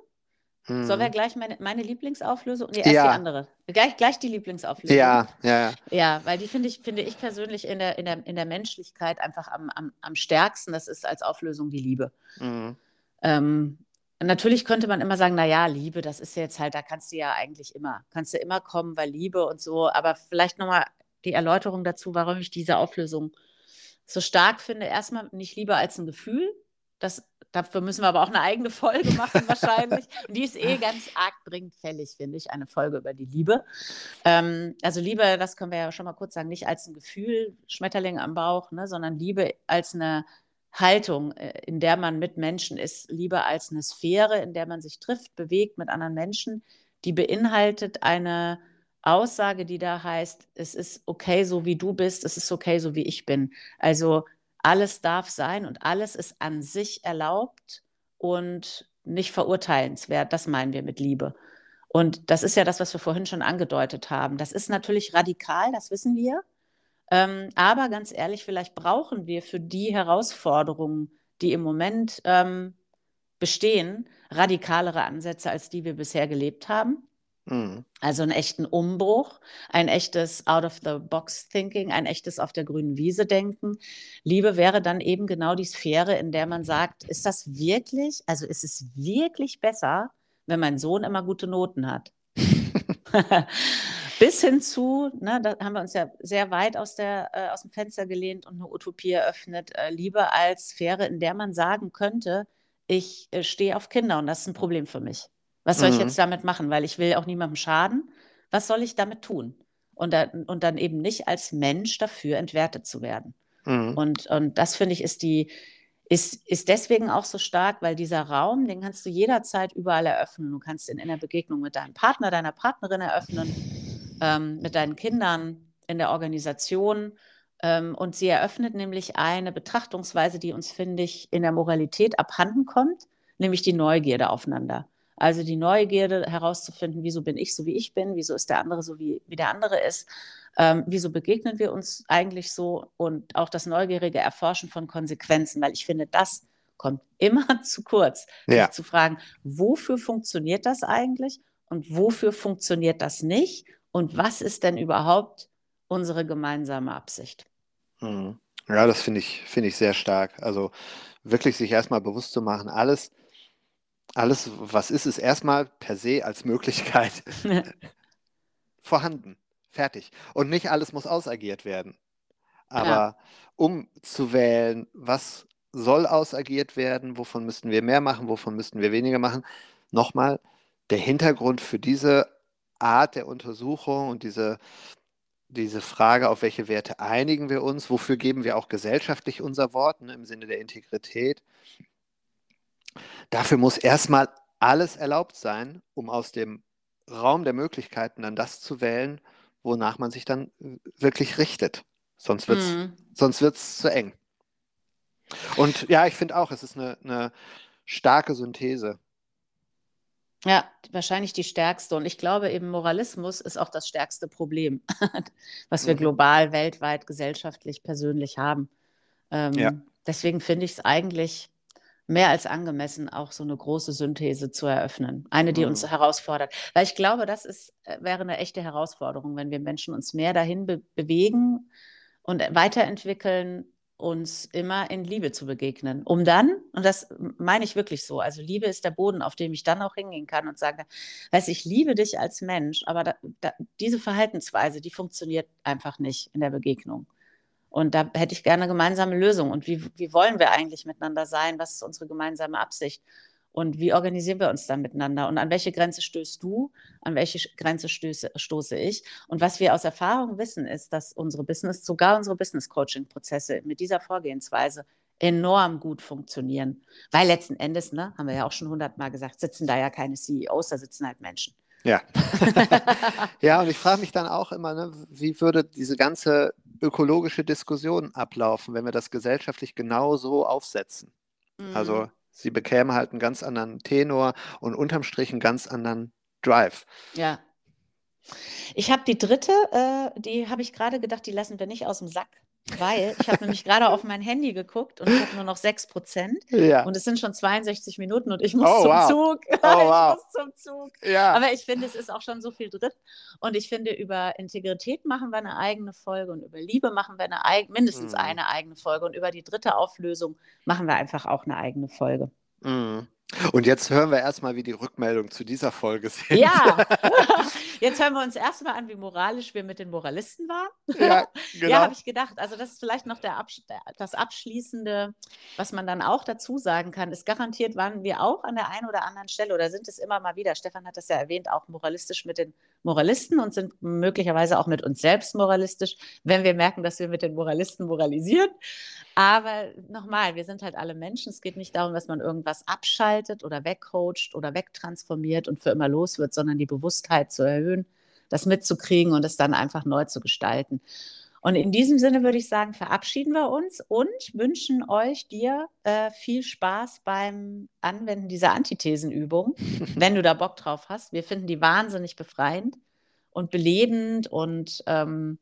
Mhm. Sollen wir gleich meine, meine Lieblingsauflösung? Nee, erst ja. die andere. Gleich, gleich die Lieblingsauflösung. Ja, ja. Ja, weil die finde ich, finde ich persönlich in der, in der, in der Menschlichkeit einfach am, am, am stärksten. Das ist als Auflösung die Liebe. Mhm. Ähm, Natürlich könnte man immer sagen, na ja, Liebe, das ist jetzt halt, da kannst du ja eigentlich immer, kannst du immer kommen, weil Liebe und so. Aber vielleicht nochmal die Erläuterung dazu, warum ich diese Auflösung so stark finde. Erstmal nicht Liebe als ein Gefühl. Das, dafür müssen wir aber auch eine eigene Folge machen wahrscheinlich. Und die ist eh ganz arg dringend fällig, finde ich, eine Folge über die Liebe. Ähm, also Liebe, das können wir ja schon mal kurz sagen, nicht als ein Gefühl, Schmetterling am Bauch, ne, sondern Liebe als eine Haltung, äh, in der man mit Menschen ist, lieber als eine Sphäre, in der man sich trifft, bewegt mit anderen Menschen, die beinhaltet eine Aussage, die da heißt, es ist okay, so wie du bist, es ist okay, so wie ich bin. Also alles darf sein und alles ist an sich erlaubt und nicht verurteilenswert. Das meinen wir mit Liebe. Und das ist ja das, was wir vorhin schon angedeutet haben. Das ist natürlich radikal, das wissen wir. Ähm, aber ganz ehrlich, vielleicht brauchen wir für die Herausforderungen, die im Moment ähm, bestehen, radikalere Ansätze, als die wir bisher gelebt haben. Mhm. Also einen echten Umbruch, ein echtes Out-of-the-Box-Thinking, ein echtes auf der grünen Wiese denken. Liebe wäre dann eben genau die Sphäre, in der man sagt, ist das wirklich, also ist es wirklich besser, wenn mein Sohn immer gute Noten hat? Bis hin zu, ne, da haben wir uns ja sehr weit aus, der, äh, aus dem Fenster gelehnt und eine Utopie eröffnet, äh, Liebe als Sphäre, in der man sagen könnte, ich äh, stehe auf Kinder und das ist ein Problem für mich. Was soll mhm. ich jetzt damit machen? Weil ich will auch niemandem schaden. Was soll ich damit tun? Und, da, und dann eben nicht als Mensch dafür entwertet zu werden. Mhm. Und, und das finde ich ist die, ist, ist deswegen auch so stark, weil dieser Raum, den kannst du jederzeit überall eröffnen. Du kannst ihn in der Begegnung mit deinem Partner, deiner Partnerin eröffnen, ähm, mit deinen Kindern, in der Organisation. Ähm, und sie eröffnet nämlich eine Betrachtungsweise, die uns, finde ich, in der Moralität abhanden kommt, nämlich die Neugierde aufeinander. Also die Neugierde herauszufinden, wieso bin ich so, wie ich bin, wieso ist der andere so, wie, wie der andere ist, ähm, wieso begegnen wir uns eigentlich so und auch das neugierige Erforschen von Konsequenzen, weil ich finde, das kommt immer zu kurz, ja. sich zu fragen, wofür funktioniert das eigentlich und wofür funktioniert das nicht und was ist denn überhaupt unsere gemeinsame Absicht? Mhm. Ja, das finde ich, find ich sehr stark. Also wirklich sich erstmal bewusst zu machen, alles, alles, was ist, ist erstmal per se als Möglichkeit vorhanden. Fertig. Und nicht alles muss ausagiert werden. Aber ja. um zu wählen, was soll ausagiert werden, wovon müssten wir mehr machen, wovon müssten wir weniger machen, nochmal, der Hintergrund für diese Art der Untersuchung und diese, diese Frage, auf welche Werte einigen wir uns, wofür geben wir auch gesellschaftlich unser Wort ne, im Sinne der Integrität, Dafür muss erstmal alles erlaubt sein, um aus dem Raum der Möglichkeiten dann das zu wählen, wonach man sich dann wirklich richtet. Sonst wird es mhm. sonst wird's zu eng. Und ja, ich finde auch, es ist eine, eine starke Synthese. Ja, wahrscheinlich die stärkste. Und ich glaube eben, Moralismus ist auch das stärkste Problem, was wir mhm. global, weltweit, gesellschaftlich, persönlich haben. Ähm, ja. Deswegen finde ich es eigentlich mehr als angemessen, auch so eine große Synthese zu eröffnen. Eine, die mhm. uns herausfordert. Weil ich glaube, das ist, äh, wäre eine echte Herausforderung, wenn wir Menschen uns mehr dahin be bewegen und weiterentwickeln, uns immer in Liebe zu begegnen. Um dann, und das meine ich wirklich so, also Liebe ist der Boden, auf dem ich dann auch hingehen kann und sage, weiß ich liebe dich als Mensch, aber da, da, diese Verhaltensweise, die funktioniert einfach nicht in der Begegnung. Und da hätte ich gerne gemeinsame Lösung. Und wie, wie wollen wir eigentlich miteinander sein? Was ist unsere gemeinsame Absicht? Und wie organisieren wir uns dann miteinander? Und an welche Grenze stößt du? An welche Grenze stöße, stoße ich? Und was wir aus Erfahrung wissen, ist, dass unsere Business, sogar unsere Business-Coaching-Prozesse mit dieser Vorgehensweise enorm gut funktionieren. Weil letzten Endes, ne, haben wir ja auch schon hundertmal gesagt, sitzen da ja keine CEOs, da sitzen halt Menschen. Ja. ja, und ich frage mich dann auch immer, ne, wie würde diese ganze ökologische Diskussion ablaufen, wenn wir das gesellschaftlich genau so aufsetzen? Also, mhm. Also sie bekämen halt einen ganz anderen Tenor und unterm Strich einen ganz anderen Drive. Ja. Ich habe die dritte, äh, die habe ich gerade gedacht, die lassen wir nicht aus dem Sack. Weil ich habe nämlich gerade auf mein Handy geguckt und ich habe nur noch 6 Prozent. Ja. Und es sind schon 62 Minuten und ich muss oh, zum wow. Zug. Oh, wow. ich muss zum Zug. Ja. Aber ich finde, es ist auch schon so viel drin. Und ich finde, über Integrität machen wir eine eigene Folge und über Liebe machen wir eine mindestens mhm. eine eigene Folge. Und über die dritte Auflösung machen wir einfach auch eine eigene Folge. Mhm. Und jetzt hören wir erstmal, wie die Rückmeldungen zu dieser Folge sind. Ja, jetzt hören wir uns erstmal an, wie moralisch wir mit den Moralisten waren. Ja, genau. ja habe ich gedacht. Also das ist vielleicht noch Absch das Abschließende, was man dann auch dazu sagen kann. Ist garantiert waren wir auch an der einen oder anderen Stelle oder sind es immer mal wieder, Stefan hat das ja erwähnt, auch moralistisch mit den Moralisten und sind möglicherweise auch mit uns selbst moralistisch, wenn wir merken, dass wir mit den Moralisten moralisieren. Aber nochmal, wir sind halt alle Menschen. Es geht nicht darum, dass man irgendwas abschaltet oder wegcoacht oder wegtransformiert und für immer los wird, sondern die Bewusstheit zu erhöhen, das mitzukriegen und es dann einfach neu zu gestalten. Und in diesem Sinne würde ich sagen, verabschieden wir uns und wünschen euch, dir äh, viel Spaß beim Anwenden dieser Antithesenübung, wenn du da Bock drauf hast. Wir finden die wahnsinnig befreiend und belebend und ähm,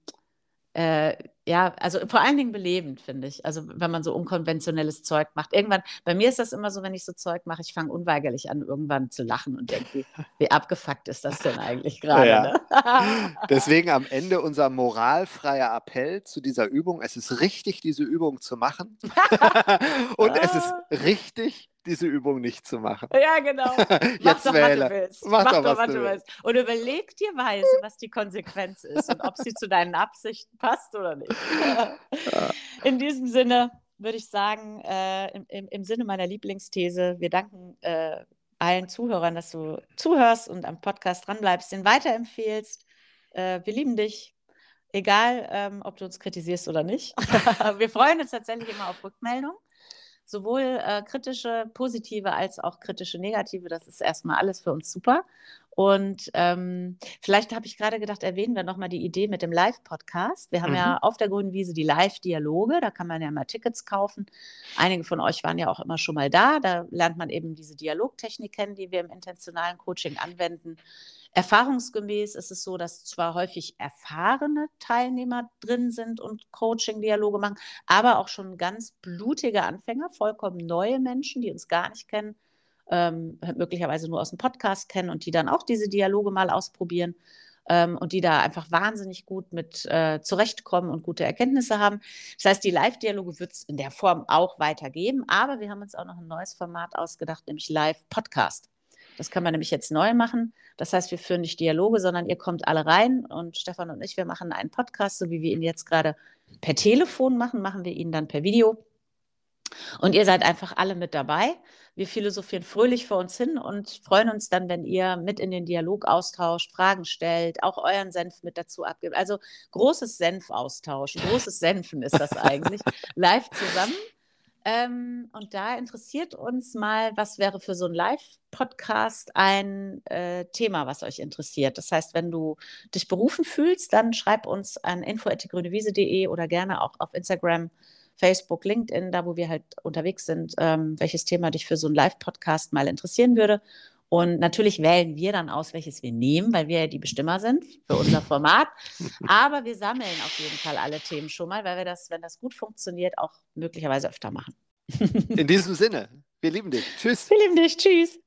äh, ja, also vor allen Dingen belebend, finde ich. Also wenn man so unkonventionelles Zeug macht. Irgendwann, bei mir ist das immer so, wenn ich so Zeug mache, ich fange unweigerlich an, irgendwann zu lachen und denke, wie, wie abgefuckt ist das denn eigentlich gerade? Ja. Ne? Deswegen am Ende unser moralfreier Appell zu dieser Übung. Es ist richtig, diese Übung zu machen. und es ist richtig, diese Übung nicht zu machen. Ja, genau. Jetzt doch, wähle. was du willst. Mach Mach doch, was was du du willst. Und überleg dir weise, was die Konsequenz ist und ob sie zu deinen Absichten passt oder nicht. In diesem Sinne würde ich sagen, äh, im, im, im Sinne meiner Lieblingsthese, wir danken äh, allen Zuhörern, dass du zuhörst und am Podcast dranbleibst, den weiterempfehlst. Äh, wir lieben dich, egal ähm, ob du uns kritisierst oder nicht. wir freuen uns tatsächlich immer auf Rückmeldungen. Sowohl äh, kritische, positive als auch kritische, negative. Das ist erstmal alles für uns super. Und ähm, vielleicht habe ich gerade gedacht, erwähnen wir nochmal die Idee mit dem Live-Podcast. Wir haben Mhm. ja auf der Grünen Wiese die Live-Dialoge, da kann man ja mal Tickets kaufen. Einige von euch waren ja auch immer schon mal da. Da lernt man eben diese Dialogtechnik kennen, die wir im intentionalen Coaching anwenden. Erfahrungsgemäß ist es so, dass zwar häufig erfahrene Teilnehmer drin sind und Coaching-Dialoge machen, aber auch schon ganz blutige Anfänger, vollkommen neue Menschen, die uns gar nicht kennen, ähm, möglicherweise nur aus dem Podcast kennen und die dann auch diese Dialoge mal ausprobieren ähm, und die da einfach wahnsinnig gut mit äh, zurechtkommen und gute Erkenntnisse haben. Das heißt, die Live-Dialoge wird es in der Form auch weitergeben, aber wir haben uns auch noch ein neues Format ausgedacht, nämlich Live-Podcast. Das kann man nämlich jetzt neu machen. Das heißt, wir führen nicht Dialoge, sondern ihr kommt alle rein und Stefan und ich, wir machen einen Podcast, so wie wir ihn jetzt gerade per Telefon machen, machen wir ihn dann per Video. Und ihr seid einfach alle mit dabei. Wir philosophieren fröhlich vor uns hin und freuen uns dann, wenn ihr mit in den Dialog austauscht, Fragen stellt, auch euren Senf mit dazu abgibt. Also großes Senfaustausch, großes Senfen ist das eigentlich, live zusammen. Ähm, und da interessiert uns mal, was wäre für so ein Live-Podcast ein äh, Thema, was euch interessiert. Das heißt, wenn du dich berufen fühlst, dann schreib uns an info.grünewiese.de oder gerne auch auf Instagram, Facebook, LinkedIn, da wo wir halt unterwegs sind, ähm, welches Thema dich für so einen Live-Podcast mal interessieren würde. Und natürlich wählen wir dann aus, welches wir nehmen, weil wir ja die Bestimmer sind für unser Format. Aber wir sammeln auf jeden Fall alle Themen schon mal, weil wir das, wenn das gut funktioniert, auch möglicherweise öfter machen. In diesem Sinne, wir lieben dich. Tschüss. Wir lieben dich. Tschüss.